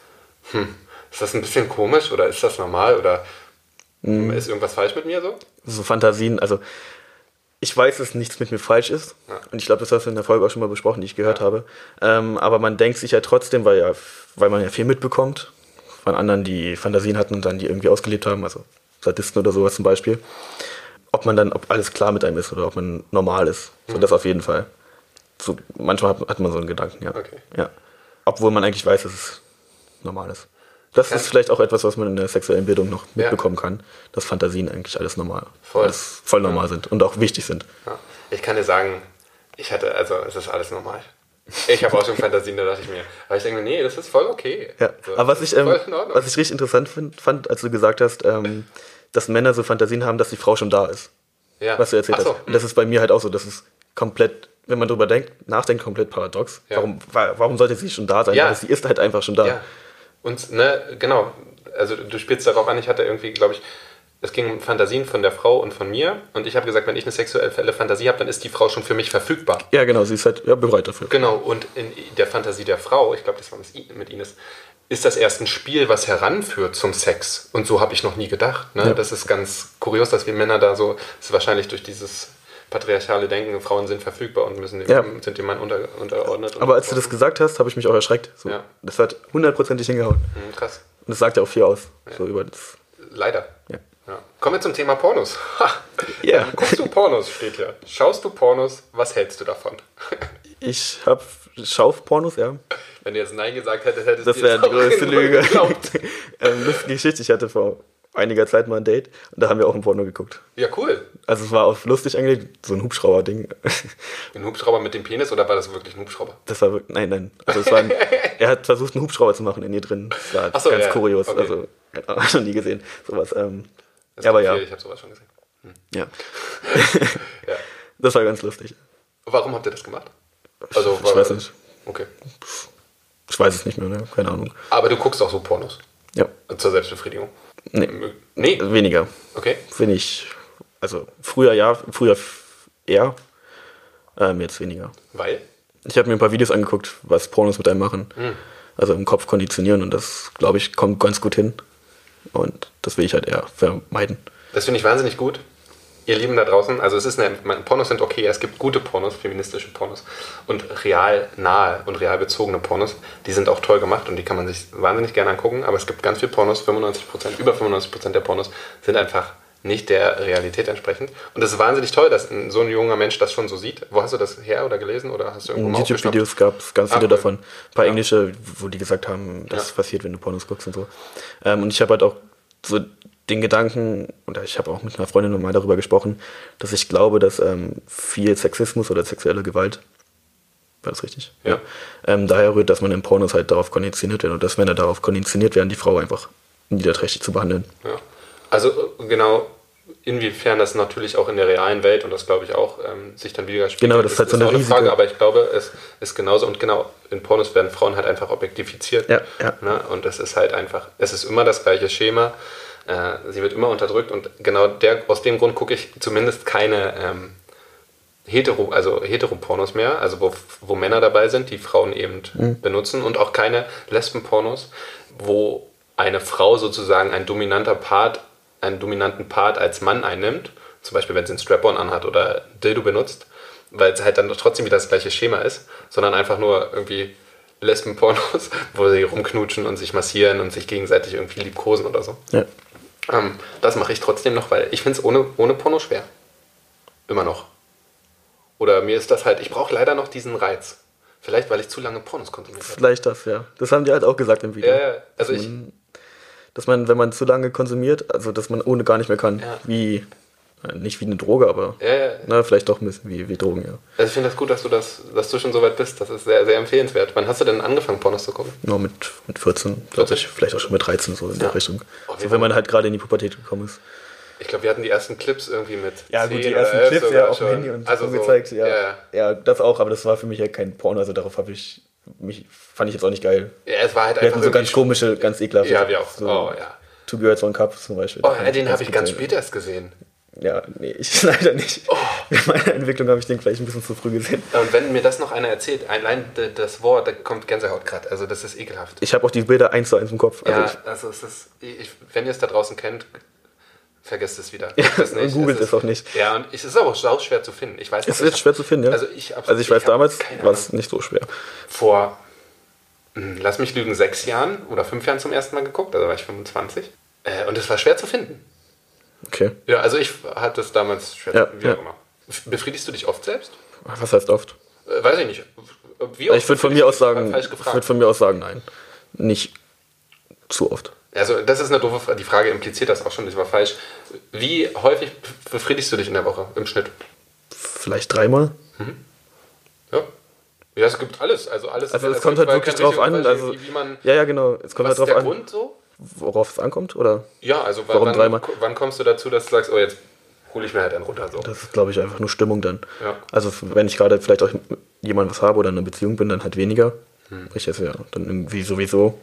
hm, ist das ein bisschen komisch oder ist das normal oder Mhm. ist irgendwas falsch mit mir so? so Fantasien, also ich weiß, dass nichts mit mir falsch ist. Ja. Und ich glaube, das hast du in der Folge auch schon mal besprochen, die ich gehört habe. Ähm, aber man denkt sich ja trotzdem, weil, ja, weil man ja viel mitbekommt von anderen, die Fantasien hatten und dann die irgendwie ausgelebt haben, also Sadisten oder sowas zum Beispiel, ob man dann, ob alles klar mit einem ist oder ob man normal ist. So Mhm. das auf jeden Fall. So, manchmal hat, hat man so einen Gedanken, ja. Okay. ja. Obwohl man eigentlich weiß, dass es normal ist. Das Ja. ist vielleicht auch etwas, was man in der sexuellen Bildung noch Ja. mitbekommen kann, dass Fantasien eigentlich alles normal, Voll. alles voll normal sind und auch wichtig sind. Ja. Ich kann dir sagen, ich hatte, also es ist alles normal. Ich habe auch schon Fantasien, da dachte ich mir, aber ich denke mir, nee, das ist voll okay. Ja. So, Aber was ich, ähm, was ich richtig interessant find, fand, als du gesagt hast, ähm, dass Männer so Fantasien haben, dass die Frau schon da ist, ja. was du erzählt so. hast. Und das ist bei mir halt auch so, das ist komplett, wenn man drüber denkt, nachdenkt, komplett paradox. Ja. Warum, wa- warum sollte sie schon da sein? Ja. Weil sie ist halt einfach schon da. Ja. Und, ne, genau. Also, du spielst darauf an, ich hatte irgendwie, glaube ich, es ging um Fantasien von der Frau und von mir. Und ich habe gesagt, wenn ich eine sexuelle Fantasie habe, dann ist die Frau schon für mich verfügbar. Ja, genau, sie ist halt ja, bereit dafür. Genau. Und in der Fantasie der Frau, ich glaube, das war mit Ines, ist das erst ein Spiel, was heranführt zum Sex. Und so habe ich noch nie gedacht. Ne? Ja. Das ist ganz kurios, dass wir Männer da so, das ist wahrscheinlich durch dieses patriarchale Denken, Frauen sind verfügbar und müssen dem, Ja. sind dem Mann unter, unterordnet. Aber als du das gesagt hast, habe ich mich auch erschreckt. So, Ja. Das hat hundertprozentig hingehauen. Hm, Krass. Und das sagt ja auch viel aus. So über das. Leider. Ja. Ja. Kommen wir zum Thema Pornos. Ja. Guckst du Pornos, steht hier. Schaust du Pornos, was hältst du davon? Ich habe Schaufpornos, ja. Wenn du jetzt Nein gesagt hättest, hättest Das du wäre jetzt die größte Lüge. ähm, lustige Geschichte, ich hatte vor einiger Zeit mal ein Date und da haben wir auch ein Porno geguckt. Ja, cool. Also es war auch lustig angelegt, so ein Hubschrauber-Ding. Ein Hubschrauber mit dem Penis oder war das wirklich ein Hubschrauber? Das war wirklich, nein, nein. Also es war ein, er hat versucht, einen Hubschrauber zu machen in ihr drin. Das war Ach so, ganz ja, kurios. okay. Also, auch noch nie gesehen. Sowas. Ähm, aber ja. viel, Ich habe sowas schon gesehen. ja. Ja. Das war ganz lustig. Warum habt ihr das gemacht? Also, Ich weiß nicht. Okay. Ich weiß es nicht mehr, ne? keine Ahnung. Aber du guckst auch so Pornos Ja. zur Selbstbefriedigung? Nee, Nee, weniger. okay. Bin ich, also früher ja, früher eher, ähm, jetzt weniger. Weil? Ich habe mir ein paar Videos angeguckt, was Pornos mit einem machen. Hm. Also im Kopf konditionieren und das, glaube ich, kommt ganz gut hin. Und das will ich halt eher vermeiden. Das finde ich wahnsinnig gut. ihr Lieben da draußen, also es ist eine, Pornos sind okay, es gibt gute Pornos, feministische Pornos und real nahe und real bezogene Pornos, die sind auch toll gemacht und die kann man sich wahnsinnig gerne angucken, aber es gibt ganz viele Pornos, 95%, über 95% der Pornos sind einfach nicht der Realität entsprechend. Und es ist wahnsinnig toll, dass so ein junger Mensch das schon so sieht. Wo hast du das her oder gelesen oder hast du irgendwo In YouTube-Videos gab es ganz viele ah, cool. davon. Ein paar ja. englische, wo die gesagt haben, das ja. passiert, wenn du Pornos guckst und so. Ähm, und ich habe halt auch so den Gedanken, und ich habe auch mit einer Freundin nochmal darüber gesprochen, dass ich glaube, dass ähm, viel Sexismus oder sexuelle Gewalt, war das richtig? Ja. ja ähm, daher rührt, dass man in Pornos halt darauf konditioniert wird und dass Männer darauf konditioniert werden, die Frau einfach niederträchtig zu behandeln. Ja. Also genau, inwiefern das natürlich auch in der realen Welt und das glaube ich auch ähm, sich dann wieder spiegelt. Genau, das ist halt so eine, eine Frage, aber ich glaube, es ist genauso und genau in Pornos werden Frauen halt einfach objektifiziert. Ja, ja. Ne? Und es ist halt einfach, es ist immer das gleiche Schema. Äh, sie wird immer unterdrückt und genau der, aus dem Grund gucke ich zumindest keine ähm, Hetero, also Heteropornos mehr, also wo, wo Männer dabei sind, die Frauen eben mhm. benutzen und auch keine Lesbenpornos, wo eine Frau sozusagen ein dominanter Part, einen dominanten Part als Mann einnimmt, zum Beispiel wenn sie einen Strap-on anhat oder Dildo benutzt, weil es halt dann trotzdem wieder das gleiche Schema ist, sondern einfach nur irgendwie Lesbenpornos, wo sie rumknutschen und sich massieren und sich gegenseitig irgendwie liebkosen oder so. Ja. Ähm, das mache ich trotzdem noch, weil ich finde es ohne, ohne Porno schwer. Immer noch. Oder mir ist das halt, ich brauche leider noch diesen Reiz. Vielleicht, weil ich zu lange Pornos konsumiert habe. Vielleicht das, ja. Das haben die halt auch gesagt im Video. Ja, ja. Also ich. Dass man, wenn man zu lange konsumiert, also dass man ohne gar nicht mehr kann. Ja. Wie nicht wie eine Droge, aber ja, ja. Na, vielleicht doch ein bisschen wie, wie Drogen, ja. Also ich finde das gut, dass du das, dass du schon so weit bist. Das ist sehr, sehr empfehlenswert. Wann hast du denn angefangen, Pornos zu gucken? Nur mit, mit 14, glaube ich, vielleicht auch schon mit 13, so in der Richtung. Oh, so, wenn man halt gerade in die Pubertät gekommen ist. Ich glaube, wir hatten die ersten Clips irgendwie mit. Ja, gut, die ersten Clips ja auf dem Handy und also so, gezeigt. Ja, ja, ja, das auch, aber das war für mich ja kein Porno, also darauf habe ich mich, fand ich jetzt auch nicht geil. Ja, es war halt wir einfach. so ganz komische, ganz ekelhafte. Ja, wir auch. So oh, ja. Two Girls One Cup zum Beispiel. Oh, ja, den habe ich ganz spät erst gesehen. Ja, nee, ich leider nicht. Oh. In meiner Entwicklung habe ich den vielleicht ein bisschen zu früh gesehen. Und wenn mir das noch einer erzählt, allein das Wort, da kommt Gänsehaut gerade. Also das ist ekelhaft. Ich habe auch die Bilder eins zu eins im Kopf. Also ja, also es ist, ich, wenn ihr es da draußen kennt, vergesst es wieder. Ja, es nicht. Googelt es, ist, auch nicht. Ja, und es ist aber auch schwer zu finden. Ich weiß, es ist schwer zu finden, ja. Also ich, also ich weiß, ich damals war es nicht so schwer. Vor, hm, lass mich lügen, sechs Jahren oder fünf Jahren zum ersten Mal geguckt, also war ich 25. Äh, und es war schwer zu finden. Okay. Ja, also ich hatte es damals schwer, ja, wie auch immer. Befriedigst du dich oft selbst? Was heißt oft? Äh, weiß ich nicht. Wie oft ich würde von mir aus sagen, ich würde von mir aus sagen, nein. Nicht zu oft. Also das ist eine doofe Frage. Die Frage impliziert das auch schon, das war falsch. Wie häufig befriedigst du dich in der Woche im Schnitt? Vielleicht dreimal. Mhm. Ja. Ja, es gibt alles. Also alles. Also es also kommt halt wirklich drauf an. Also, man, ja, ja, genau. Es kommt halt drauf an. Grund so? worauf es ankommt? Oder? Ja, also warum wann, dreimal? wann kommst du dazu, dass du sagst, oh, jetzt hole ich mir halt einen runter? So? Das ist, glaube ich, einfach nur Stimmung dann. Ja. Also wenn ich gerade vielleicht auch jemand was habe oder in einer Beziehung bin, dann halt weniger. Hm. Ich jetzt ja dann irgendwie sowieso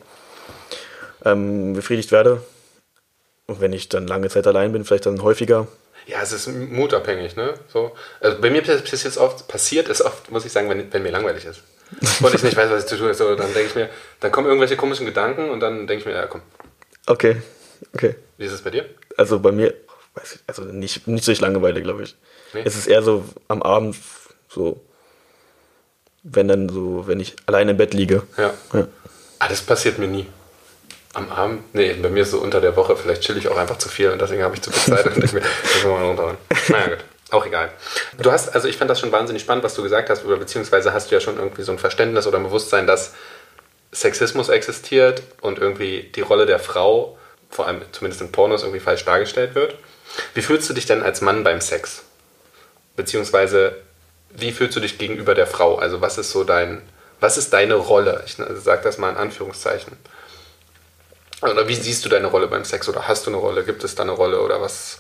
ähm, befriedigt werde. Und wenn ich dann lange Zeit allein bin, vielleicht dann häufiger. Ja, es ist mutabhängig, ne? So. Also bei mir passiert es oft, passiert es oft, muss ich sagen, wenn, wenn mir langweilig ist. und ich nicht weiß, was ich zu tun habe, so, dann denke ich mir, dann kommen irgendwelche komischen Gedanken und dann denke ich mir, ja komm, Okay, okay. Wie ist es bei dir? Also bei mir, weiß ich, also nicht, nicht durch Langeweile, glaube ich. Nee? Es ist eher so am Abend, so, wenn dann so, wenn ich allein im Bett liege. Ja. ja. Ah, das passiert mir nie. Am Abend? Nee, bei mir ist so unter der Woche, vielleicht chill ich auch einfach zu viel und deswegen habe ich zu viel Zeit und denke mir, das mal runterhauen. Naja, gut. Auch egal. Du hast, also ich fand das schon wahnsinnig spannend, was du gesagt hast, oder beziehungsweise hast du ja schon irgendwie so ein Verständnis oder ein Bewusstsein, dass Sexismus existiert und irgendwie die Rolle der Frau, vor allem zumindest in Pornos, irgendwie falsch dargestellt wird. Wie fühlst du dich denn als Mann beim Sex? Beziehungsweise, wie fühlst du dich gegenüber der Frau? Also, was ist so dein, was ist deine Rolle? Ich sage das mal in Anführungszeichen. Oder wie siehst du deine Rolle beim Sex? Oder hast du eine Rolle? Gibt es da eine Rolle? Oder was,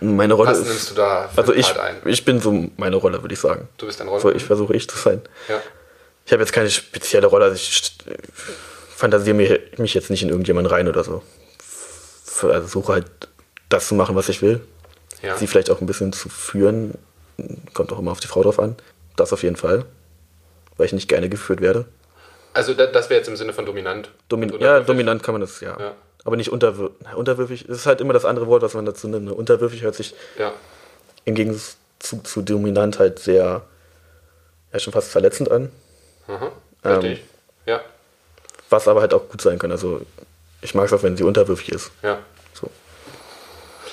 meine Rolle was nimmst du da also ich, ein? ich bin so meine Rolle, würde ich sagen. Du bist deine Rolle? So, ich versuche ich zu sein. Ja ich habe jetzt keine spezielle Rolle, also ich fantasiere mich jetzt nicht in irgendjemanden rein oder so. Also suche halt das zu machen, was ich will. Ja. Sie vielleicht auch ein bisschen zu führen, kommt auch immer auf die Frau drauf an. Das auf jeden Fall, weil ich nicht gerne geführt werde. Also das wäre jetzt im Sinne von dominant. Domin ja, dominant kann man das, ja. ja. Aber nicht unterwürfig. Unterwürfig ist halt immer das andere Wort, was man dazu nimmt. Ne? Unterwürfig hört sich ja. im Gegensatz zu, zu dominant halt sehr, ja, schon fast verletzend an. Mhm. Ähm, Richtig. ja, Was aber halt auch gut sein kann. Also ich mag es auch, wenn sie unterwürfig ist. ja. So.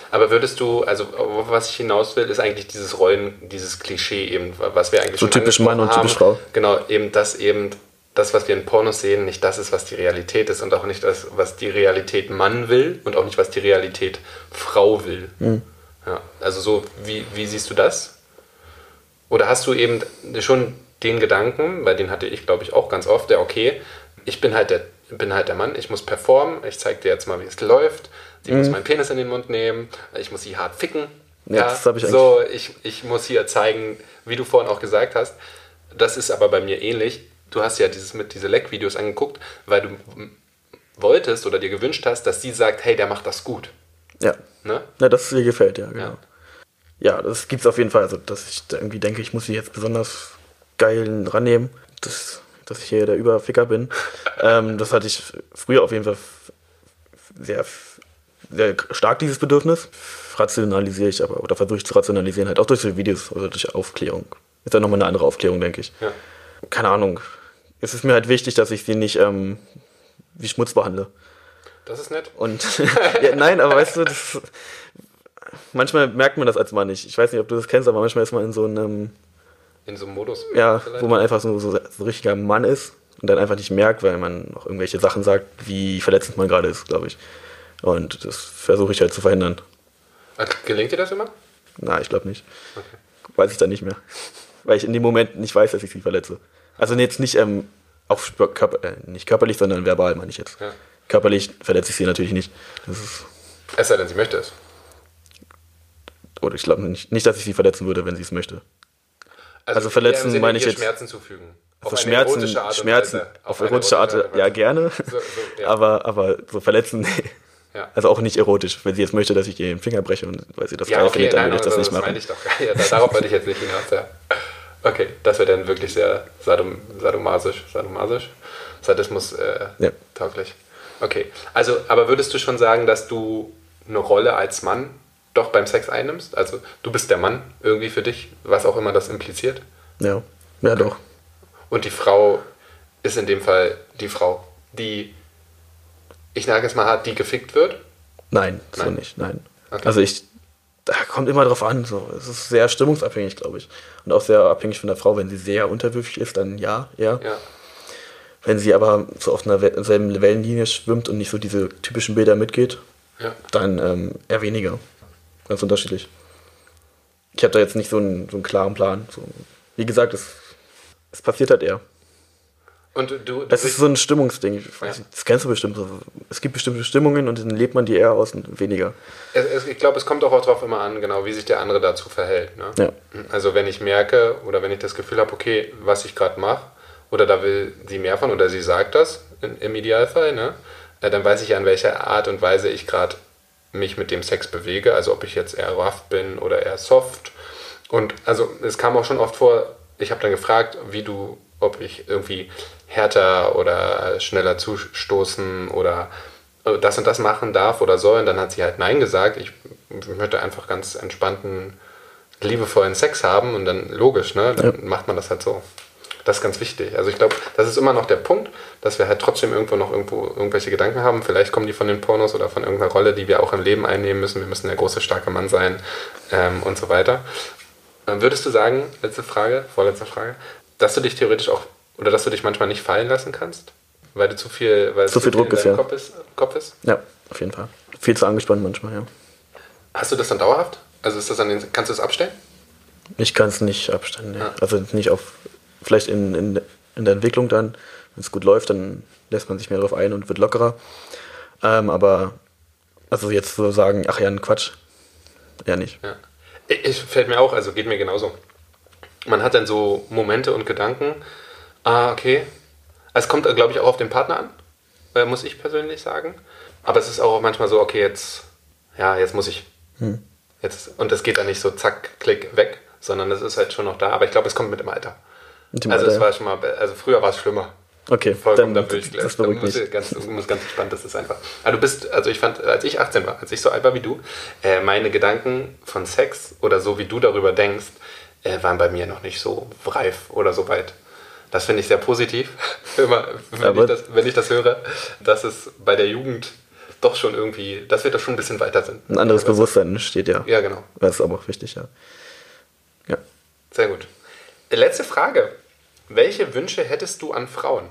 Aber würdest du, also was ich hinaus will, ist eigentlich dieses Rollen, dieses Klischee eben, was wir eigentlich So schon typisch Mann und angesprochen typisch Frau. Genau, eben das eben, das, was wir in Pornos sehen, nicht das ist, was die Realität ist und auch nicht das, was die Realität Mann will und auch nicht, was die Realität Frau will. Mhm. Ja, also so, wie, wie siehst du das? Oder hast du eben schon den Gedanken, weil den hatte ich, glaube ich, auch ganz oft, der, okay, ich bin halt der, bin halt der Mann, ich muss performen, ich zeige dir jetzt mal, wie es läuft, sie muss meinen Penis in den Mund nehmen, ich muss sie hart ficken. Mhm. Ja, das hab ich so, ich, ich muss hier zeigen, wie du vorhin auch gesagt hast, das ist aber bei mir ähnlich. Du hast ja dieses mit diese Leck-Videos angeguckt, weil du wolltest oder dir gewünscht hast, dass sie sagt, hey, der macht das gut. Ja. Ne? Ja, das ihr gefällt, ja, genau. Ja. Ja, das gibt's auf jeden Fall. Also, dass ich irgendwie denke, ich muss sie jetzt besonders geil rannehmen, dass, dass ich hier der Überficker bin. ähm, das hatte ich früher auf jeden Fall sehr, sehr stark, dieses Bedürfnis. Rationalisiere ich aber, oder versuche ich zu rationalisieren, halt auch durch so Videos oder durch Aufklärung. Ist dann nochmal eine andere Aufklärung, denke ich. Ja. Keine Ahnung. Es ist mir halt wichtig, dass ich sie nicht ähm, wie Schmutz behandle. Das ist nett. Und ja, nein, aber weißt du, das, manchmal merkt man das als Mann nicht. Ich weiß nicht, ob du das kennst, aber manchmal ist man in so einem, In so einem Modus. ja, vielleicht. wo man einfach so, so, so ein richtiger Mann ist und dann einfach nicht merkt, weil man noch irgendwelche Sachen sagt, wie verletzend man gerade ist, glaube ich. Und das versuche ich halt zu verhindern. Gelingt dir das immer? Na, ich glaube nicht. Okay. Weiß ich dann nicht mehr. Weil ich in dem Moment nicht weiß, dass ich sie verletze. Also jetzt nicht ähm, auf Spür- Körper, äh, nicht körperlich, sondern verbal, meine ich jetzt. Ja. Körperlich verletze ich sie natürlich nicht. Es sei denn, sie möchte es. oder ich glaube nicht, nicht, dass ich sie verletzen würde, wenn sie es möchte. Also verletzen eher im Sinne, meine ich jetzt- Schmerzen zufügen. Also eine Schmerzen, Schmerzen auf eine erotische Art, Art ja gerne, So, so, ja. aber, aber so verletzen, nee. Ja. Also auch nicht erotisch. Wenn sie jetzt möchte, dass ich ihr den Finger breche und weil sie das Ja, geil okay, findet, dann nein, würde ich das aber nicht das machen. ich doch. Ja, da, darauf wollte ich jetzt nicht hinaus. Ja. Okay, das wäre dann wirklich sehr sadom, sadomasisch, sadomasisch, Sadismus äh, Ja. tauglich. Okay, also, aber würdest du schon sagen, dass du eine Rolle als Mann doch beim Sex einnimmst? Also, du bist der Mann irgendwie für dich, was auch immer das impliziert. Ja, ja doch. Und die Frau ist in dem Fall die Frau, die, ich sage es mal hart, die gefickt wird. Nein, so Nein? nicht, nein. Okay. Also ich, da kommt immer drauf an. So. Es ist sehr stimmungsabhängig, glaube ich. Und auch sehr abhängig von der Frau. Wenn sie sehr unterwürfig ist, dann ja, ja. Ja. Wenn sie aber so auf einer selben Wellenlinie schwimmt und nicht so diese typischen Bilder mitgeht, ja. dann ähm, eher weniger. Ganz unterschiedlich. Ich habe da jetzt nicht so einen, so einen klaren Plan. So, wie gesagt, es, es passiert halt eher. Und du, du Es ist so ein Stimmungsding. Ja. nicht, das kennst du bestimmt. so. Es gibt bestimmte Stimmungen und dann lebt man die eher aus und weniger. Es, es, ich glaube, es kommt auch darauf immer an, genau, wie sich der andere dazu verhält. Ne? Ja. Also wenn ich merke oder wenn ich das Gefühl habe, okay, was ich gerade mache, oder da will sie mehr von oder sie sagt das in, im Idealfall, ne? Ja, dann weiß ich ja, in welcher Art und Weise ich gerade mich mit dem Sex bewege. Also ob ich jetzt eher rough bin oder eher soft. Und also es kam auch schon oft vor, ich habe dann gefragt, wie du, ob ich irgendwie härter oder schneller zustoßen oder äh, das und das machen darf oder soll. Und dann hat sie halt Nein gesagt. Ich möchte einfach ganz entspannten, liebevollen Sex haben und dann logisch, ne? Dann macht man das halt so. Das ist ganz wichtig. Also ich glaube, das ist immer noch der Punkt, dass wir halt trotzdem irgendwo noch irgendwo irgendwelche Gedanken haben. Vielleicht kommen die von den Pornos oder von irgendeiner Rolle, die wir auch im Leben einnehmen müssen. Wir müssen der große, starke Mann sein ähm, und so weiter. Ähm, Würdest du sagen, letzte Frage, vorletzte Frage, dass du dich theoretisch auch oder dass du dich manchmal nicht fallen lassen kannst? Weil du zu viel, weil es Zu viel Druck in ist, ja. Kopf ist, Kopf ist? Ja, auf jeden Fall. Viel zu angespannt manchmal, ja. Hast du das dann dauerhaft? Also ist das an den, kannst du das abstellen? Ich kann es nicht abstellen. Nee. Ja. Also nicht auf, vielleicht in, in, in der Entwicklung dann, wenn es gut läuft, dann lässt man sich mehr darauf ein und wird lockerer. Ähm, aber also jetzt so sagen, ach ja, ein Quatsch, eher nicht. Ja. Ich- fällt mir auch, also geht mir genauso. Man hat dann so Momente und Gedanken, ah, okay. Es kommt, glaube ich, auch auf den Partner an, äh, muss ich persönlich sagen. Aber es ist auch manchmal so, okay, jetzt, ja, jetzt muss ich. Jetzt, und es geht dann nicht so zack, klick, weg, sondern es ist halt schon noch da. Aber ich glaube, es kommt mit dem Alter. Mit dem also Alter, es war schon mal, also früher war es schlimmer. Okay, Vollkommen, dann, bin ich gleich. das beruhigt muss, ich ganz, muss ganz entspannt, das ist einfach. Aber du bist, also ich fand, als ich 18 war, als ich so alt war wie du, äh, meine Gedanken von Sex oder so wie du darüber denkst, äh, waren bei mir noch nicht so reif oder so weit. Das finde ich sehr positiv, immer, wenn, ich das, wenn ich das höre, dass es bei der Jugend doch schon irgendwie, dass wir da schon ein bisschen weiter sind. Ein anderes Bewusstsein steht ja. Ja, genau. Das ist aber auch wichtig, ja. Ja. Sehr gut. Letzte Frage. Welche Wünsche hättest du an Frauen?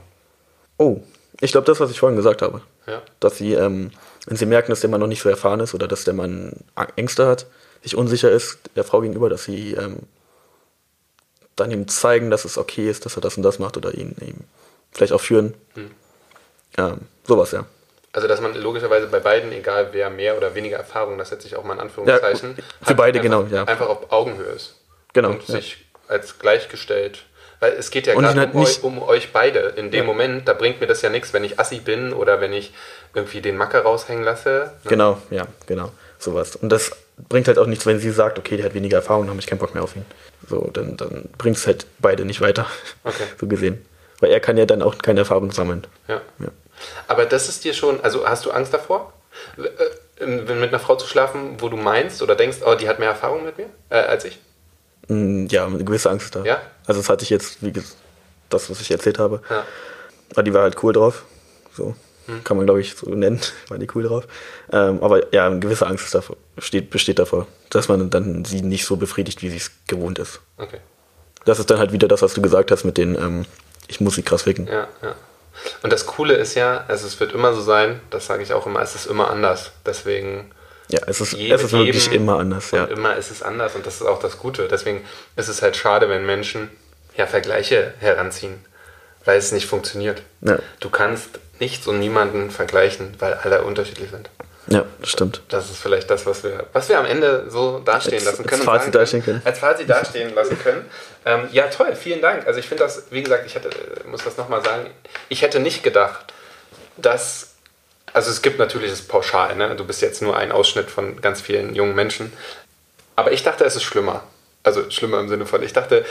Oh, ich glaube, das, was ich vorhin gesagt habe. Ja. Dass sie, ähm, wenn sie merken, dass der Mann noch nicht so erfahren ist oder dass der Mann Ängste hat, sich unsicher ist der Frau gegenüber, dass sie ähm, dann ihm zeigen, dass es okay ist, dass er das und das macht oder ihn eben vielleicht auch führen. Hm. Ähm, sowas, ja. Also, dass man logischerweise bei beiden, egal wer mehr oder weniger Erfahrung, das setze ich auch mal in Anführungszeichen, Ja, für hat, beide, einfach, genau, ja. einfach auf Augenhöhe ist. Genau, Und ja. sich als gleichgestellt. Weil es geht ja gerade halt um, um euch beide. In dem Moment, da bringt mir das ja nichts, wenn ich Assi bin oder wenn ich irgendwie den Macker raushängen lasse. Ne? Genau, ja, genau. Sowas. Und das bringt halt auch nichts, wenn sie sagt, okay, der hat weniger Erfahrung, dann habe ich keinen Bock mehr auf ihn. So, dann, dann bringt es halt beide nicht weiter. Okay. So gesehen. Weil er kann ja dann auch keine Erfahrung sammeln. Ja. Ja. Aber das ist dir schon, also hast du Angst davor, äh, mit einer Frau zu schlafen, wo du meinst oder denkst, oh, die hat mehr Erfahrung mit mir äh, als ich? Mm, Ja, eine gewisse Angst da. Ja? Also das hatte ich jetzt, wie gesagt, das, was ich erzählt habe. Ja. Aber die war halt cool drauf. So. Hm. Kann man, glaube ich, so nennen. War die cool drauf. Ähm, aber ja, eine gewisse Angst ist davor, steht, besteht davor, dass man dann sie nicht so befriedigt, wie sie es gewohnt ist. Okay. Das ist dann halt wieder das, was du gesagt hast mit den, ähm, ich muss sie krass ficken. Ja, ja. Und das Coole ist ja, also es wird immer so sein, das sage ich auch immer, es ist immer anders. Deswegen Ja, es ist, es ist wirklich immer anders. Und Ja. immer ist es anders und das ist auch das Gute. Deswegen ist es halt schade, wenn Menschen ja Vergleiche heranziehen, weil es nicht funktioniert. Ja. Du kannst nichts und niemanden vergleichen, weil alle unterschiedlich sind. ja, das stimmt. Das ist vielleicht das, was wir, was wir am Ende so dastehen Als- lassen als können. und Fazit dastehen können. Als Fazit dastehen lassen können. Ähm, ja, toll, vielen Dank. Also ich finde das, wie gesagt, ich hätte, muss das nochmal sagen, ich hätte nicht gedacht, dass, also es gibt natürlich das Pauschal, ne? du bist jetzt nur ein Ausschnitt von ganz vielen jungen Menschen, aber ich dachte, es ist schlimmer. Also schlimmer im Sinne von, ich dachte,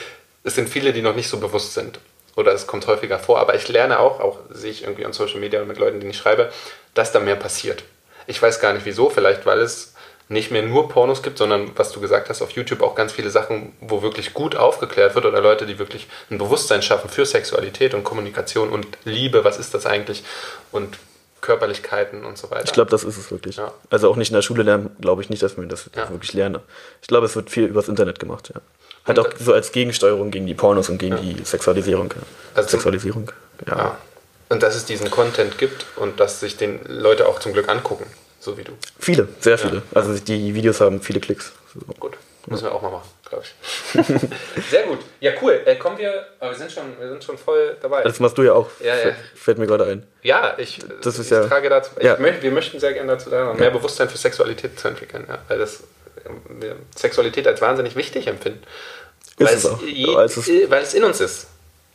es sind viele, die noch nicht so bewusst sind. Oder es kommt häufiger vor. Aber ich lerne auch, auch sehe ich irgendwie on Social Media und mit Leuten, denen ich schreibe, dass da mehr passiert. Ich weiß gar nicht wieso, vielleicht weil es nicht mehr nur Pornos gibt, sondern was du gesagt hast, auf YouTube auch ganz viele Sachen, wo wirklich gut aufgeklärt wird oder Leute, die wirklich ein Bewusstsein schaffen für Sexualität und Kommunikation und Liebe, was ist das eigentlich und Körperlichkeiten und so weiter. Ich glaube, das ist es wirklich. Ja. Also auch nicht in der Schule lernen, glaube ich nicht, dass man das Ja. wirklich lerne. Ich glaube, es wird viel übers Internet gemacht, ja. Halt auch so als Gegensteuerung gegen die Pornos und gegen Ja. die Sexualisierung. Ja. Also- Sexualisierung, ja. Ja. Und dass es diesen Content gibt und dass sich den Leute auch zum Glück angucken, so wie du. Viele, sehr viele. Also die Videos haben viele Klicks. So. Gut, müssen wir auch mal machen, glaube ich. Sehr gut. Ja, cool. Äh, kommen wir, aber wir sind schon, wir sind schon voll dabei. Das machst du ja auch, Ja, ja. fällt- fällt mir gerade ein. ja, ich, Das ist ich ja- trage dazu, ja. ich wir möchten sehr gerne dazu lernen, mehr Bewusstsein für Sexualität zu entwickeln, ja, weil das Sexualität als wahnsinnig wichtig empfinden. Ist weil, es auch. je, es äh, weil es in uns ist.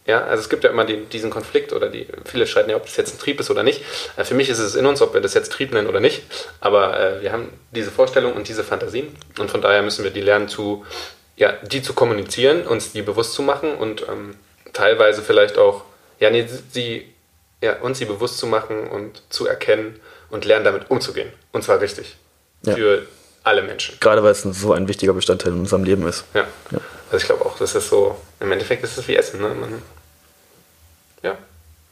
Ja, also es gibt ja immer die, diesen Konflikt oder die, viele streiten ja, ob das jetzt ein Trieb ist oder nicht. Äh, Für mich ist es in uns, ob wir das jetzt Trieb nennen oder nicht. Aber äh, wir haben diese Vorstellung und diese Fantasien und von daher müssen wir die lernen zu, ja, die zu kommunizieren, uns die bewusst zu machen und ähm, teilweise vielleicht auch, ja, nee, sie, ja, uns sie bewusst zu machen und zu erkennen und lernen damit umzugehen. Und zwar richtig. Ja. Für alle Menschen. Gerade weil es so ein wichtiger Bestandteil in unserem Leben ist. Ja. Ja. Also ich glaube auch, das ist so, im Endeffekt ist es wie Essen. Ne? Man, ja,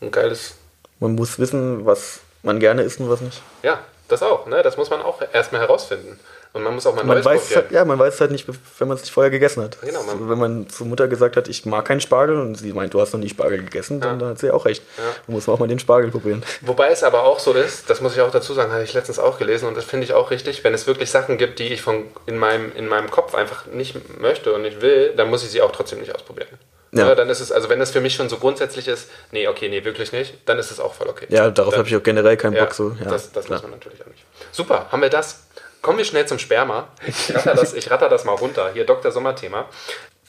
ein geiles, Man muss wissen, was man gerne isst und was nicht. ja, das auch. Ne? Das muss man auch erstmal herausfinden. Und man muss auch mal Man Neues weiß, probieren. halt, ja, man weiß halt nicht, wenn man es nicht vorher gegessen hat. Genau, man- So, wenn man zur Mutter gesagt hat, ich mag keinen Spargel und sie meint, du hast noch nie Spargel gegessen, dann, dann hat sie auch recht. Ja. Dann muss man auch mal den Spargel probieren. Wobei es aber auch so ist, das muss ich auch dazu sagen, habe ich letztens auch gelesen und das finde ich auch richtig, wenn es wirklich Sachen gibt, die ich von, in, meinem, in meinem Kopf einfach nicht möchte und nicht will, dann muss ich sie auch trotzdem nicht ausprobieren. Ja. Ja. dann ist es, also wenn es für mich schon so grundsätzlich ist, nee, okay, nee, wirklich nicht, dann ist es auch voll okay. Ja, darauf habe ich auch generell keinen Ja, Bock. So. Ja, das das muss man natürlich auch nicht. Super, haben wir das. Kommen wir schnell zum Sperma. Ich ratter das, ich ratter das mal runter. Hier Dr. Sommer-Thema.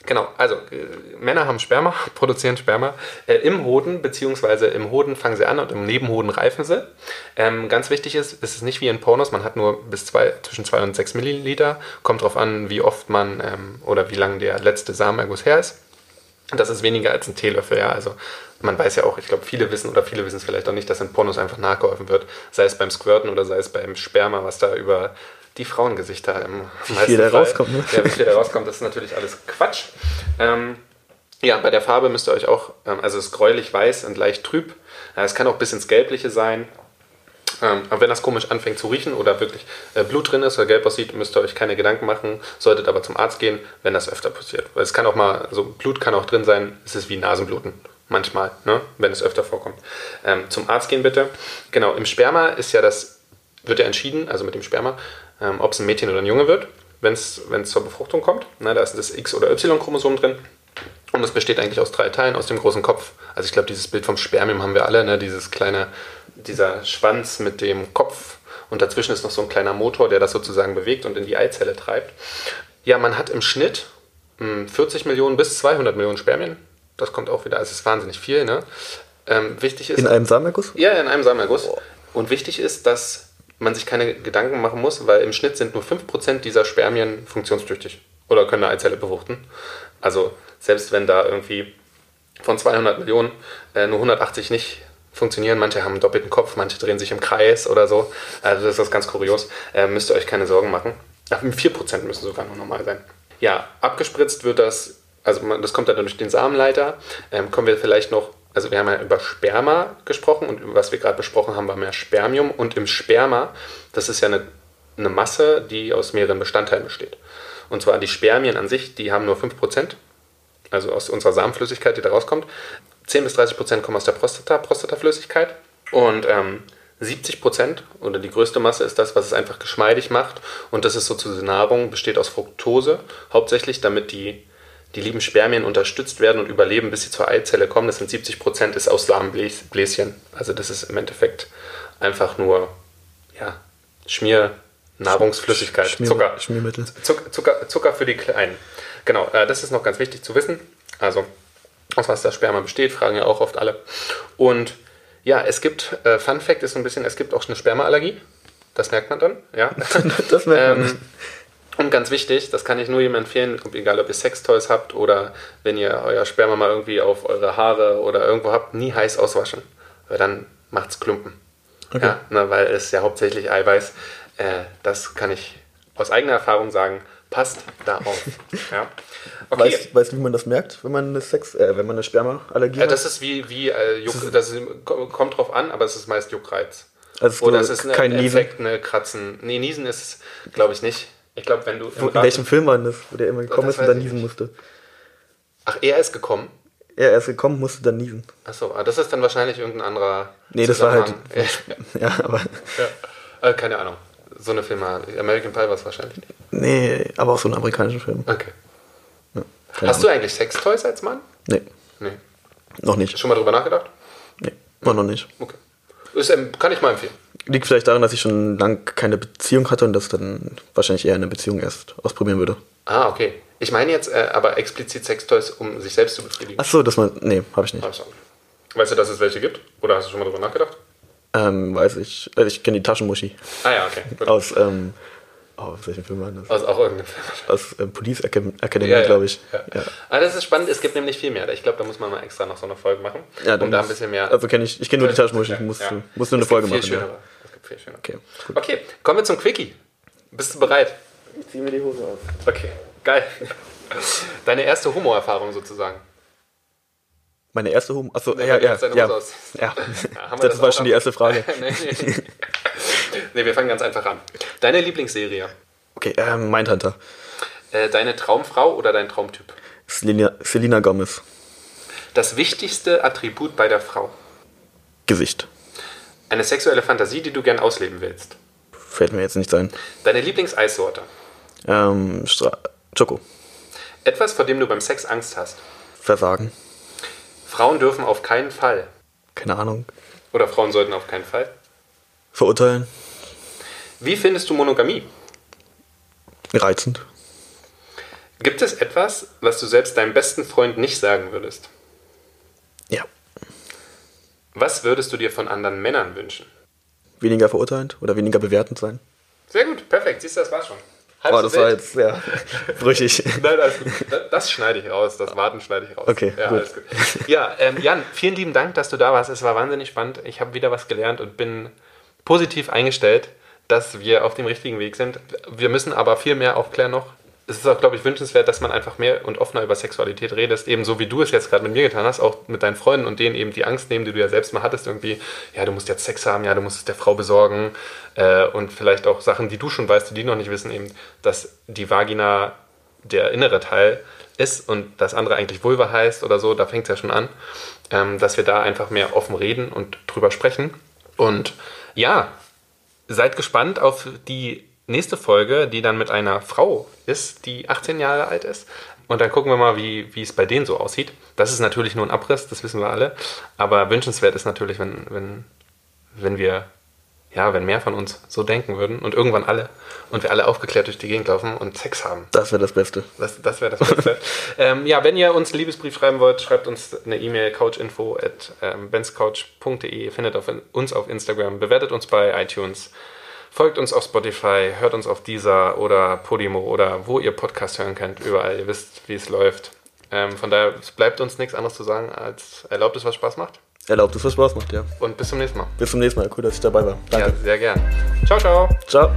Genau, also äh, Männer haben Sperma, produzieren Sperma äh, im Hoden, beziehungsweise im Hoden fangen sie an und im Nebenhoden reifen sie. Ähm, ganz wichtig ist, es ist nicht wie in Pornos, man hat nur bis zwei, zwischen 2 und 6 Milliliter. Kommt drauf an, wie oft man ähm, oder wie lange der letzte Samenerguss her ist. Das ist weniger als ein Teelöffel, ja. Also man weiß ja auch, ich glaube, viele wissen oder viele wissen es vielleicht auch nicht, dass in Pornos einfach nachgeholfen wird. Sei es beim Squirten oder sei es beim Sperma, was da über die Frauengesichter im Wie viel da rauskommt, ne? Ja, wie viel da rauskommt, das ist natürlich alles Quatsch. Ähm, ja, bei der Farbe müsst ihr euch auch, ähm, also es ist gräulich weiß und leicht trüb. Ja, es kann auch bis ins Gelbliche sein. Ähm, aber wenn das komisch anfängt zu riechen oder wirklich äh, Blut drin ist oder gelb aussieht, müsst ihr euch keine Gedanken machen, solltet aber zum Arzt gehen, wenn das öfter passiert. Weil es kann auch mal, so Blut kann auch drin sein, es ist wie Nasenbluten. Manchmal, ne, wenn es öfter vorkommt. Ähm, zum Arzt gehen bitte. Genau, im Sperma ist ja das, wird ja entschieden, also mit dem Sperma, ähm, ob es ein Mädchen oder ein Junge wird, wenn es zur Befruchtung kommt. Na, da ist das X- oder Y-Chromosom drin. Und es besteht eigentlich aus drei Teilen, aus dem großen Kopf. Also ich glaube, dieses Bild vom Spermium haben wir alle, ne? dieses kleine, dieser Schwanz mit dem Kopf und dazwischen ist noch so ein kleiner Motor, der das sozusagen bewegt und in die Eizelle treibt. Ja, man hat im Schnitt mh, 40 Millionen bis 200 Millionen Spermien. Das kommt auch wieder, also es ist wahnsinnig viel. Ne? Ähm, wichtig ist, In einem Samenerguss? ja, in einem Samenerguss. Und wichtig ist, dass man sich keine Gedanken machen muss, weil im Schnitt sind nur 5% dieser Spermien funktionstüchtig oder können eine Eizelle befruchten. Also selbst wenn da irgendwie von 200 Millionen äh, nur 180 nicht funktionieren, manche haben einen doppelten Kopf, manche drehen sich im Kreis oder so. Also das ist ganz kurios. Äh, müsst ihr euch keine Sorgen machen. Ach, 4% müssen sogar noch normal sein. Ja, abgespritzt wird das, also man, das kommt dann durch den Samenleiter. Ähm, kommen wir vielleicht noch, also wir haben ja über Sperma gesprochen und was wir gerade besprochen haben, war mehr Spermium. Und im Sperma, das ist ja eine, eine Masse, die aus mehreren Bestandteilen besteht. Und zwar die Spermien an sich, die haben nur 5%, also aus unserer Samenflüssigkeit, die da rauskommt. 10 bis 30 Prozent kommen aus der Prostata, Prostataflüssigkeit. Und ähm, 70 Prozent oder die größte Masse ist das, was es einfach geschmeidig macht. Und das ist sozusagen Nahrung, besteht aus Fructose, hauptsächlich, damit die, die lieben Spermien unterstützt werden und überleben, bis sie zur Eizelle kommen. Das sind 70 Prozent, ist aus Samenbläschen. Also das ist im Endeffekt einfach nur ja, Schmier-Nahrungsflüssigkeit, Schmier- Zucker. Schmiermittel. Zucker, Zucker, Zucker für die Kleinen. Genau, äh, das ist noch ganz wichtig zu wissen. Also, aus was das Sperma besteht, fragen ja auch oft alle. Und ja, es gibt, äh, Fun Fact ist so ein bisschen, es gibt auch eine Spermaallergie. Das merkt man dann, ja. Das merkt man. Ähm, und ganz wichtig, das kann ich nur jedem empfehlen, egal ob ihr Sextoys habt oder wenn ihr euer Sperma mal irgendwie auf eure Haare oder irgendwo habt, nie heiß auswaschen. Weil dann macht's Klumpen. Okay. Ja, na, weil es ja hauptsächlich Eiweiß. Äh, das kann ich aus eigener Erfahrung sagen, passt da auf. ja. Okay. Weißt, weißt du, wie man das merkt, wenn man eine Sex, äh, wenn man eine Spermaallergie Ja, hat? das ist wie, wie äh, Juck, das ist, kommt drauf an, aber es ist meist Juckreiz. Also Oder du- es ist kein Niesen? Infekt, eine Kratzen. Nee, Niesen ist es, glaube ich, nicht. Ich glaube, wenn du. Wo, in welchem Film war denn das, wo der immer gekommen ist und dann niesen musste? Ach, er ist gekommen. Er ist gekommen, musste dann niesen. Achso, ah, das ist dann wahrscheinlich irgendein anderer. Nee, das war halt. Zusammenhang. Ja, aber. Ja. Äh, keine Ahnung. So eine Filme. American Pie war es wahrscheinlich nicht. Nee, aber auch so einen amerikanischen Film. Okay. Ja, Hast du eigentlich Sextoys als Mann? Nee, Nee. noch nicht. Schon mal drüber nachgedacht? Nee, immer noch nicht. Okay. Ist, ähm, kann ich mal empfehlen. Liegt vielleicht daran, dass ich schon lang keine Beziehung hatte und das dann wahrscheinlich eher eine Beziehung erst ausprobieren würde. Ah, okay. Ich meine jetzt äh, aber explizit Sextoys, um sich selbst zu befriedigen. Ach so, dass man. Nee, habe ich nicht. Ach so. Weißt du, dass es welche gibt? Oder hast du schon mal drüber nachgedacht? Ähm, weiß ich. Also ich kenne die Taschenmuschi. Ah ja, okay. Gut. Aus, ähm, oh, aus welchem Film war das? Aus auch irgendeinem Film. Aus ähm, Police Academy, Ja, ja, glaube ich. Ja. Ja. Aber das ist spannend, es gibt nämlich viel mehr. Ich glaube, da muss man mal extra noch so eine Folge machen. Ja, um da ein bisschen mehr. Also kenne ich, ich kenne nur die Taschenmuschi, ich muss, Ja. muss nur eine Es Folge machen. Schönere. Viel schönere. Okay, gut. Okay, kommen wir zum Quickie. Bist du bereit? Ich zieh mir die Hose aus. Okay, geil. Deine erste Homo-Erfahrung sozusagen. Meine erste Home. Achso, Nee, ja, ja, ja. Hose aus- ja. Ja, haben wir Das, war schon die ab- erste Frage. nee, nee, nee. nee, wir fangen ganz einfach an. Deine Lieblingsserie. Okay, ähm, Mindhunter. Äh, deine Traumfrau oder dein Traumtyp? Selina, Selina Gomez. Das wichtigste Attribut bei der Frau. Gesicht. Eine sexuelle Fantasie, die du gern ausleben willst. Fällt mir jetzt nicht ein. Deine Lieblingseissorte. Ähm, Stra Choco. Etwas, vor dem du beim Sex Angst hast. Versagen. Frauen dürfen auf keinen Fall. Keine Ahnung. Oder Frauen sollten auf keinen Fall. Verurteilen. Wie findest du Monogamie? Reizend. Gibt es etwas, was du selbst deinem besten Freund nicht sagen würdest? Ja. Was würdest du dir von anderen Männern wünschen? Weniger verurteilend oder weniger bewertend sein. Sehr gut, perfekt. Siehst du, das war's schon. Boah, das war jetzt ja brüchig. Nein, das, das schneide ich raus, das Warten schneide ich raus. Okay, ja, gut. alles gut. Ja, ähm, Jan, vielen lieben Dank, dass du da warst. Es war wahnsinnig spannend. Ich habe wieder was gelernt und bin positiv eingestellt, dass wir auf dem richtigen Weg sind. Wir müssen aber viel mehr aufklären noch. Es ist auch, glaube ich, wünschenswert, dass man einfach mehr und offener über Sexualität redest, ebenso wie du es jetzt gerade mit mir getan hast, auch mit deinen Freunden und denen eben die Angst nehmen, die du ja selbst mal hattest, irgendwie, ja, du musst jetzt Sex haben, ja, du musst es der Frau besorgen äh, und vielleicht auch Sachen, die du schon weißt, die die noch nicht wissen, eben, dass die Vagina der innere Teil ist und das andere eigentlich Vulva heißt oder so, da fängt es ja schon an, ähm, dass wir da einfach mehr offen reden und drüber sprechen. Und ja, seid gespannt auf die nächste Folge, die dann mit einer Frau ist, die 18 Jahre alt ist. Und dann gucken wir mal, wie, wie es bei denen so aussieht. Das ist natürlich nur ein Abriss, das wissen wir alle. Aber wünschenswert ist natürlich, wenn, wenn, wenn wir, ja, wenn mehr von uns so denken würden und irgendwann alle und wir alle aufgeklärt durch die Gegend laufen und Sex haben. Das wäre das Beste. Das, das wäre das Beste. ähm, ja, wenn ihr uns einen Liebesbrief schreiben wollt, schreibt uns eine E-Mail couchinfo at ähm, benscouch.de. Findet auf, uns auf Instagram, bewertet uns bei iTunes, folgt uns auf Spotify, hört uns auf Deezer oder Podimo oder wo ihr Podcast hören könnt. Überall, ihr wisst, wie es läuft. Ähm, von daher bleibt uns nichts anderes zu sagen, als erlaubt es, was Spaß macht. Erlaubt es, was Spaß macht, ja. Und bis zum nächsten Mal. Bis zum nächsten Mal. Cool, dass ich dabei war. Danke. Ja, sehr gern. Ciao, ciao. Ciao.